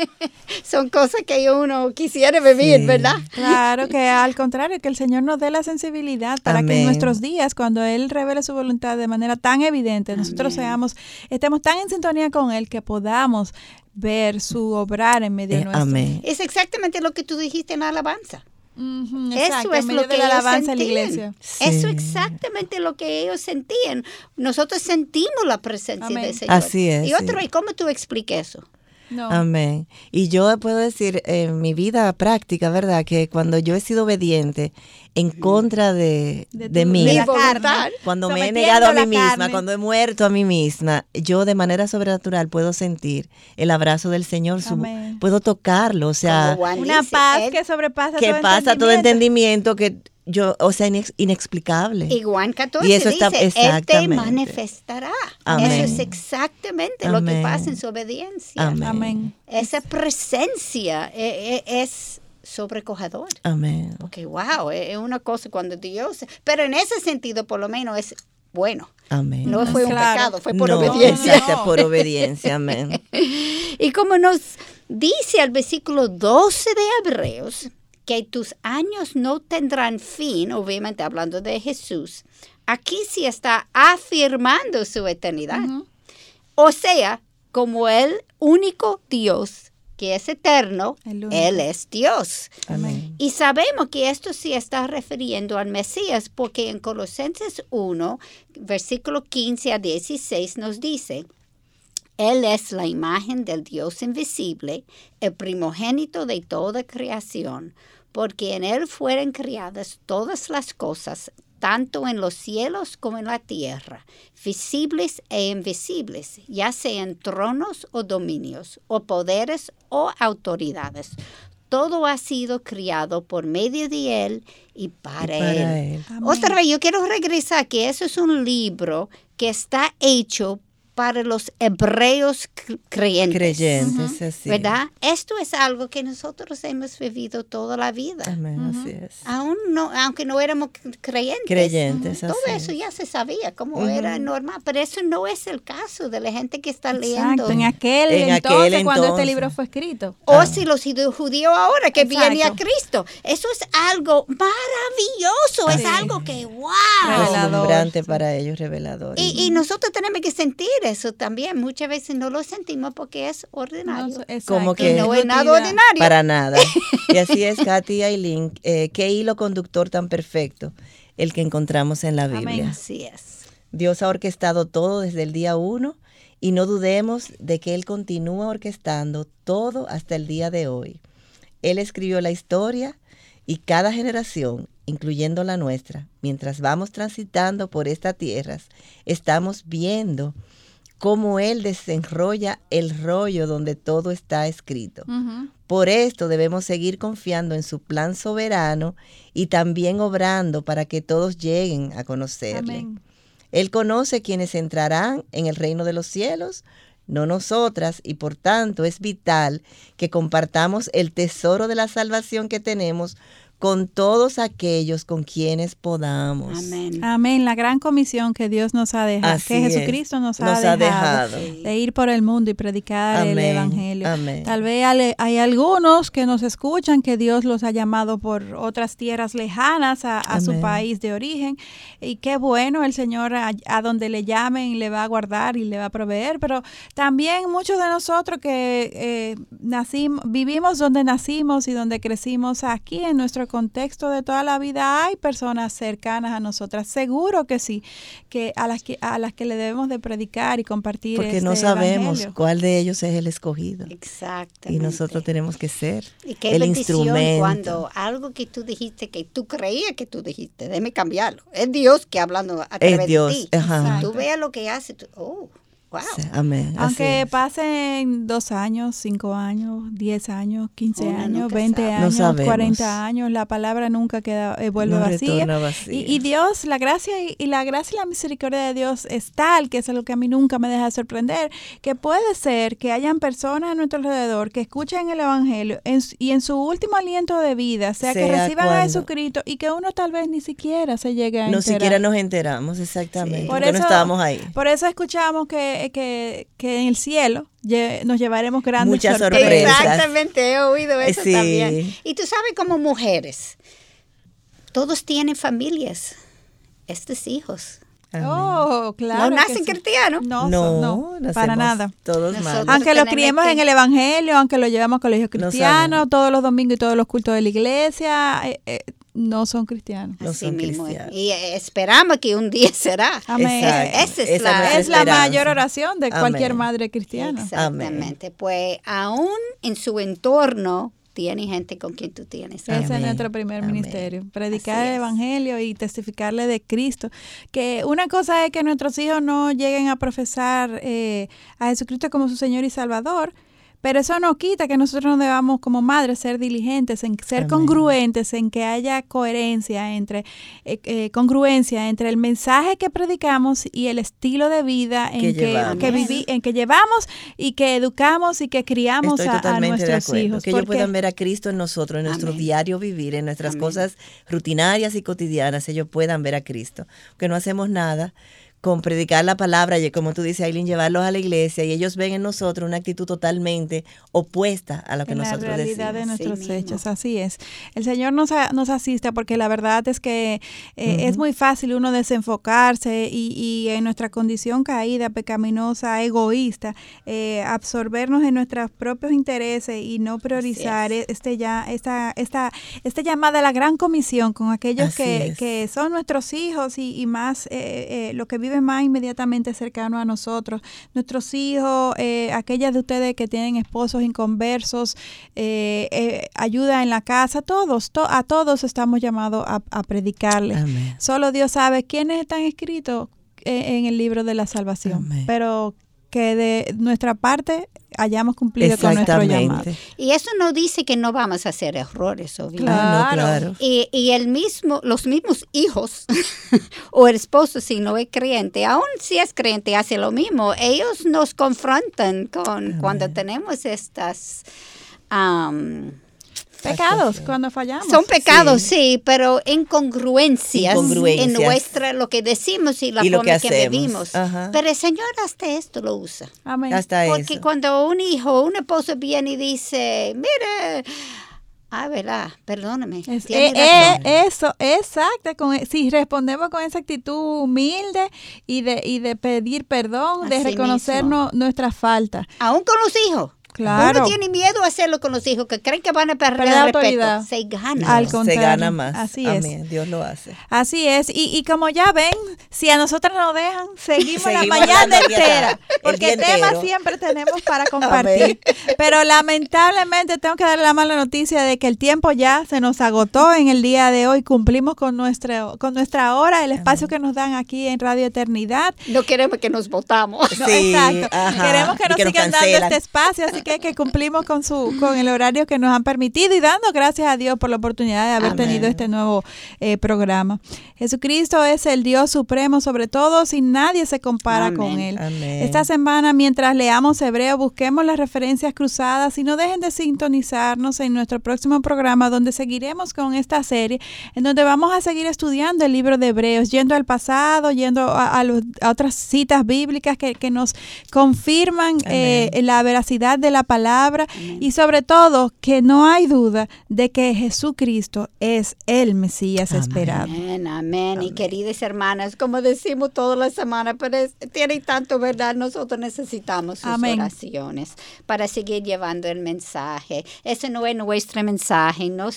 <laughs> Son cosas que uno quisiera vivir, ¿verdad? Claro, que al contrario, que el Señor nos dé la sensibilidad para que en nuestros días, cuando Él revele su voluntad de manera tan evidente, nosotros seamos, estemos tan en sintonía con Él que podamos ver su obrar en medio de eh, nuestro. Es exactamente lo que tú dijiste en la alabanza. Eso es lo que ellos sentían. Eso es exactamente lo que ellos sentían. Nosotros sentimos la presencia del Señor. Así es. Y otro, ¿y cómo tú explicas eso? Amén. Y yo puedo decir en mi vida práctica, ¿verdad? Que cuando yo he sido obediente en contra de, de, mí, cuando me he negado a mí misma, cuando he muerto a mí misma, yo de manera sobrenatural puedo sentir el abrazo del Señor, puedo tocarlo, o sea, una paz que sobrepasa que pasa todo entendimiento que yo, o sea, inexplicable. Y Juan 14 y eso dice, Él te manifestará. Eso es exactamente lo que pasa en su obediencia. Amén. Esa presencia e, e, es sobrecogedor. Amén. Porque, wow, es una cosa cuando Dios... Pero en ese sentido, por lo menos, es bueno. Amén. No fue un pecado, fue por obediencia. por obediencia, amén. <laughs> y como nos dice el versículo 12 de Hebreos, que tus años no tendrán fin, obviamente hablando de Jesús, aquí sí está afirmando su eternidad. O sea, como el único Dios que es eterno, Él es Dios. Y sabemos que esto sí está refiriendo al Mesías, porque en Colosenses 1, versículo 15 a 16 nos dice, él es la imagen del Dios invisible, el primogénito de toda creación, porque en Él fueron criadas todas las cosas, tanto en los cielos como en la tierra, visibles e invisibles, ya sean tronos o dominios, o poderes o autoridades. Todo ha sido criado por medio de Él y para, Él. Otra vez, yo quiero regresar que eso es un libro que está hecho para los hebreos creyentes. Creyentes, así. ¿Verdad? Esto es algo que nosotros hemos vivido toda la vida. Amén, así es. Aún no, aunque no éramos creyentes. Creyentes, Todo eso ya se sabía cómo era normal, pero eso no es el caso de la gente que está leyendo. en aquel, entonces, cuando este libro fue escrito. O ah. si los judíos ahora que vienen a Cristo. Eso es algo maravilloso, es algo que, wow. Revelador. para ellos, revelador. Y, y nosotros tenemos que sentir eso también. Muchas veces no lo sentimos porque es ordinario. Como que no es nada ordinario. Para nada. Y así es, <laughs> Katy y eh, qué hilo conductor tan perfecto el que encontramos en la Biblia. Así es. Dios ha orquestado todo desde el día uno y no dudemos de que Él continúa orquestando todo hasta el día de hoy. Él escribió la historia y cada generación, incluyendo la nuestra, mientras vamos transitando por estas tierras, estamos viendo cómo Él desenrolla el rollo donde todo está escrito. Por esto debemos seguir confiando en su plan soberano y también obrando para que todos lleguen a conocerle. Él conoce quienes entrarán en el reino de los cielos, no nosotras, y por tanto es vital que compartamos el tesoro de la salvación que tenemos con todos aquellos con quienes podamos. Amén. Amén. La gran comisión que Dios nos ha dejado, que Jesucristo nos, ha, dejado, de ir por el mundo y predicar el Evangelio. Amén. Tal vez hay, algunos que nos escuchan que Dios los ha llamado por otras tierras lejanas a, su país de origen. Y qué bueno, el Señor a, donde le llamen le va a guardar y le va a proveer. Pero también muchos de nosotros que eh, nacimos, vivimos donde nacimos y donde crecimos aquí en nuestro contexto de toda la vida hay personas cercanas a nosotras, seguro que sí, que a las que a las que le debemos de predicar y compartir porque no este sabemos cuál de ellos es el escogido. Exacto. Y nosotros tenemos que ser y qué el instrumento. Cuando algo que tú dijiste que tú creías que tú dijiste, déjeme cambiarlo. Es Dios que hablando a través Dios. de ti. Ajá. Tú veas lo que hace, oh, amén. Aunque pasen dos años, cinco años, diez años, quince años, veinte años, cuarenta años, la palabra nunca queda, eh, vuelve vacía. Y, Dios, la gracia y, la gracia y la misericordia de Dios es tal, que es algo que a mí nunca me deja sorprender, que puede ser que hayan personas a nuestro alrededor que escuchen el Evangelio y en su último aliento de vida, sea, que reciban a Jesucristo y que uno tal vez ni siquiera se llegue a enterar. No siquiera nos enteramos, exactamente, por porque eso, no estábamos ahí. Por eso escuchamos que que, en el cielo nos llevaremos grandes Muchas sorpresas. Exactamente, he oído eso también. Y tú sabes, como mujeres, todos tienen familias, estos hijos. Oh, claro. No nacen cristianos. No, no, para nada. Todos Aunque lo criemos en el Evangelio, aunque lo llevemos a colegios cristianos, todos los domingos y todos los cultos de la iglesia, eh, eh, no son cristianos. No son cristianos. Y esperamos que un día será. Amén. Esa es, la, es la, mayor oración de cualquier madre cristiana. Exactamente. Pues aún en su entorno tiene gente con quien tú tienes. Ese es nuestro primer ministerio, predicar el Evangelio y testificarle de Cristo. Que una cosa es que nuestros hijos no lleguen a profesar eh, a Jesucristo como su Señor y Salvador, pero eso no quita que nosotros no debamos como madres ser diligentes, en ser congruentes, en que haya coherencia entre eh, eh, congruencia entre el mensaje que predicamos y el estilo de vida en que, viví, en que llevamos y que educamos y que criamos a, nuestros hijos. Que ellos puedan ver a Cristo en nosotros, en nuestro diario vivir, en nuestras cosas rutinarias y cotidianas, ellos puedan ver a Cristo. Que no hacemos nada con predicar la palabra, y como tú dices, Aileen, llevarlos a la iglesia y ellos ven en nosotros una actitud totalmente opuesta a lo que nosotros decimos. La realidad de nuestros hechos, así es. El Señor nos, nos asiste porque la verdad es que eh, es muy fácil uno desenfocarse y, y, en nuestra condición caída, pecaminosa, egoísta, eh, absorbernos en nuestros propios intereses y no priorizar este ya esta, esta, esta llamada a la gran comisión con aquellos que, que, son nuestros hijos y, y más eh, lo que vive más inmediatamente cercano a nosotros, nuestros hijos, eh, aquellas de ustedes que tienen esposos inconversos, eh, eh, ayuda en la casa, todos, a todos estamos llamados a, a predicarles. Solo Dios sabe quiénes están escritos en el libro de la salvación, pero que de nuestra parte hayamos cumplido con nuestro llamado. Y eso no dice que no vamos a hacer errores, obviamente. Claro. Y, y, el mismo, los mismos hijos <laughs> o el esposo, si no es creyente, aún si es creyente, hace lo mismo. Ellos nos confrontan con cuando tenemos estas... Pecados cuando fallamos. Son pecados, sí, pero incongruencias, en nuestra lo que decimos y la forma que, vivimos. Pero el Señor hasta esto lo usa. Amén. Hasta Porque cuando un hijo, un esposo viene y dice, mire, Ah, ¿verdad? Perdóname. Eh, eh, eso, exacto. Con, si respondemos con esa actitud humilde y de, y de pedir perdón, de reconocernos nuestras faltas. Aún con los hijos. Claro. Uno tiene miedo a hacerlo con los hijos que creen que van a perder el respeto. Se gana. Al Se gana más. Así es. Dios lo hace. Así es. Y, y como ya ven, si a nosotros nos dejan, seguimos, la mañana entera. Porque temas siempre tenemos para compartir. Pero lamentablemente tengo que darle la mala noticia de que el tiempo ya se nos agotó en el día de hoy. Cumplimos con, nuestro, con nuestra hora, el espacio que nos dan aquí en Radio Eternidad. No queremos que nos votamos. <laughs> exacto. Queremos que nos sigan dando este espacio. Así que, cumplimos con su con el horario que nos han permitido y dando gracias a Dios por la oportunidad de haber tenido este nuevo eh, programa. Jesucristo es el Dios supremo sobre todo y nadie se compara con Él. Esta semana, mientras leamos Hebreo, busquemos las referencias cruzadas y no dejen de sintonizarnos en nuestro próximo programa donde seguiremos con esta serie, en donde vamos a seguir estudiando el libro de Hebreos, yendo al pasado, yendo a, otras citas bíblicas que, nos confirman eh, la veracidad de la palabra y sobre todo que no hay duda de que Jesucristo es el Mesías esperado. Amén, amén, Y queridas hermanas, como decimos toda la semana, pero tiene tanto verdad, nosotros necesitamos sus oraciones para seguir llevando el mensaje. Ese no es nuestro mensaje, no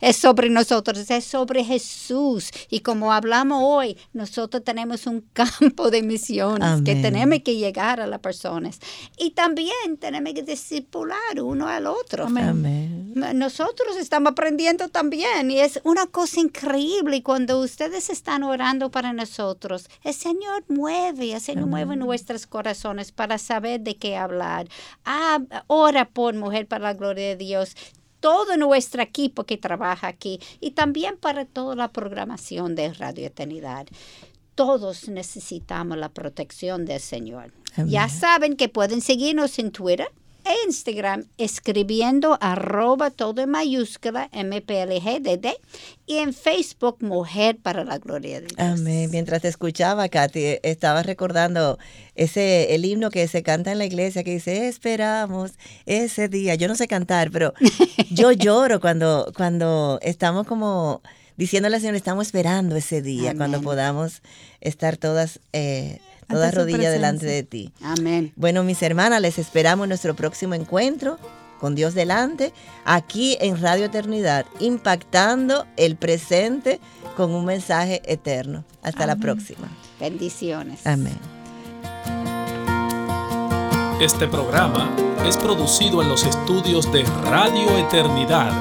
es sobre nosotros, es sobre Jesús. Y como hablamos hoy, nosotros tenemos un campo de misiones que tenemos que llegar a las personas. Y también tenemos que discipular uno al otro. Amén. Nosotros estamos aprendiendo también y es una cosa increíble cuando ustedes están orando para nosotros. El Señor mueve, el Señor mueve nuestros corazones para saber de qué hablar. Ah, ora por mujer para la gloria de Dios todo nuestro equipo que trabaja aquí y también para toda la programación de Radio Eternidad. Todos necesitamos la protección del Señor. Ya saben que pueden seguirnos en Twitter, Instagram escribiendo arroba todo en mayúscula MPLGDD y en Facebook Mujer para la Gloria de Dios. Amén. Mientras te escuchaba, Katy, estaba recordando ese el himno que se canta en la iglesia que dice esperamos ese día. Yo no sé cantar, pero yo <laughs> lloro cuando, cuando estamos como diciéndole al Señor, estamos esperando ese día cuando podamos estar todas, eh, todas rodillas delante de ti. Amén. Bueno, mis hermanas, les esperamos en nuestro próximo encuentro con Dios delante, aquí en Radio Eternidad, impactando el presente con un mensaje eterno. Hasta la próxima. Bendiciones. Amén. Este programa es producido en los estudios de Radio Eternidad.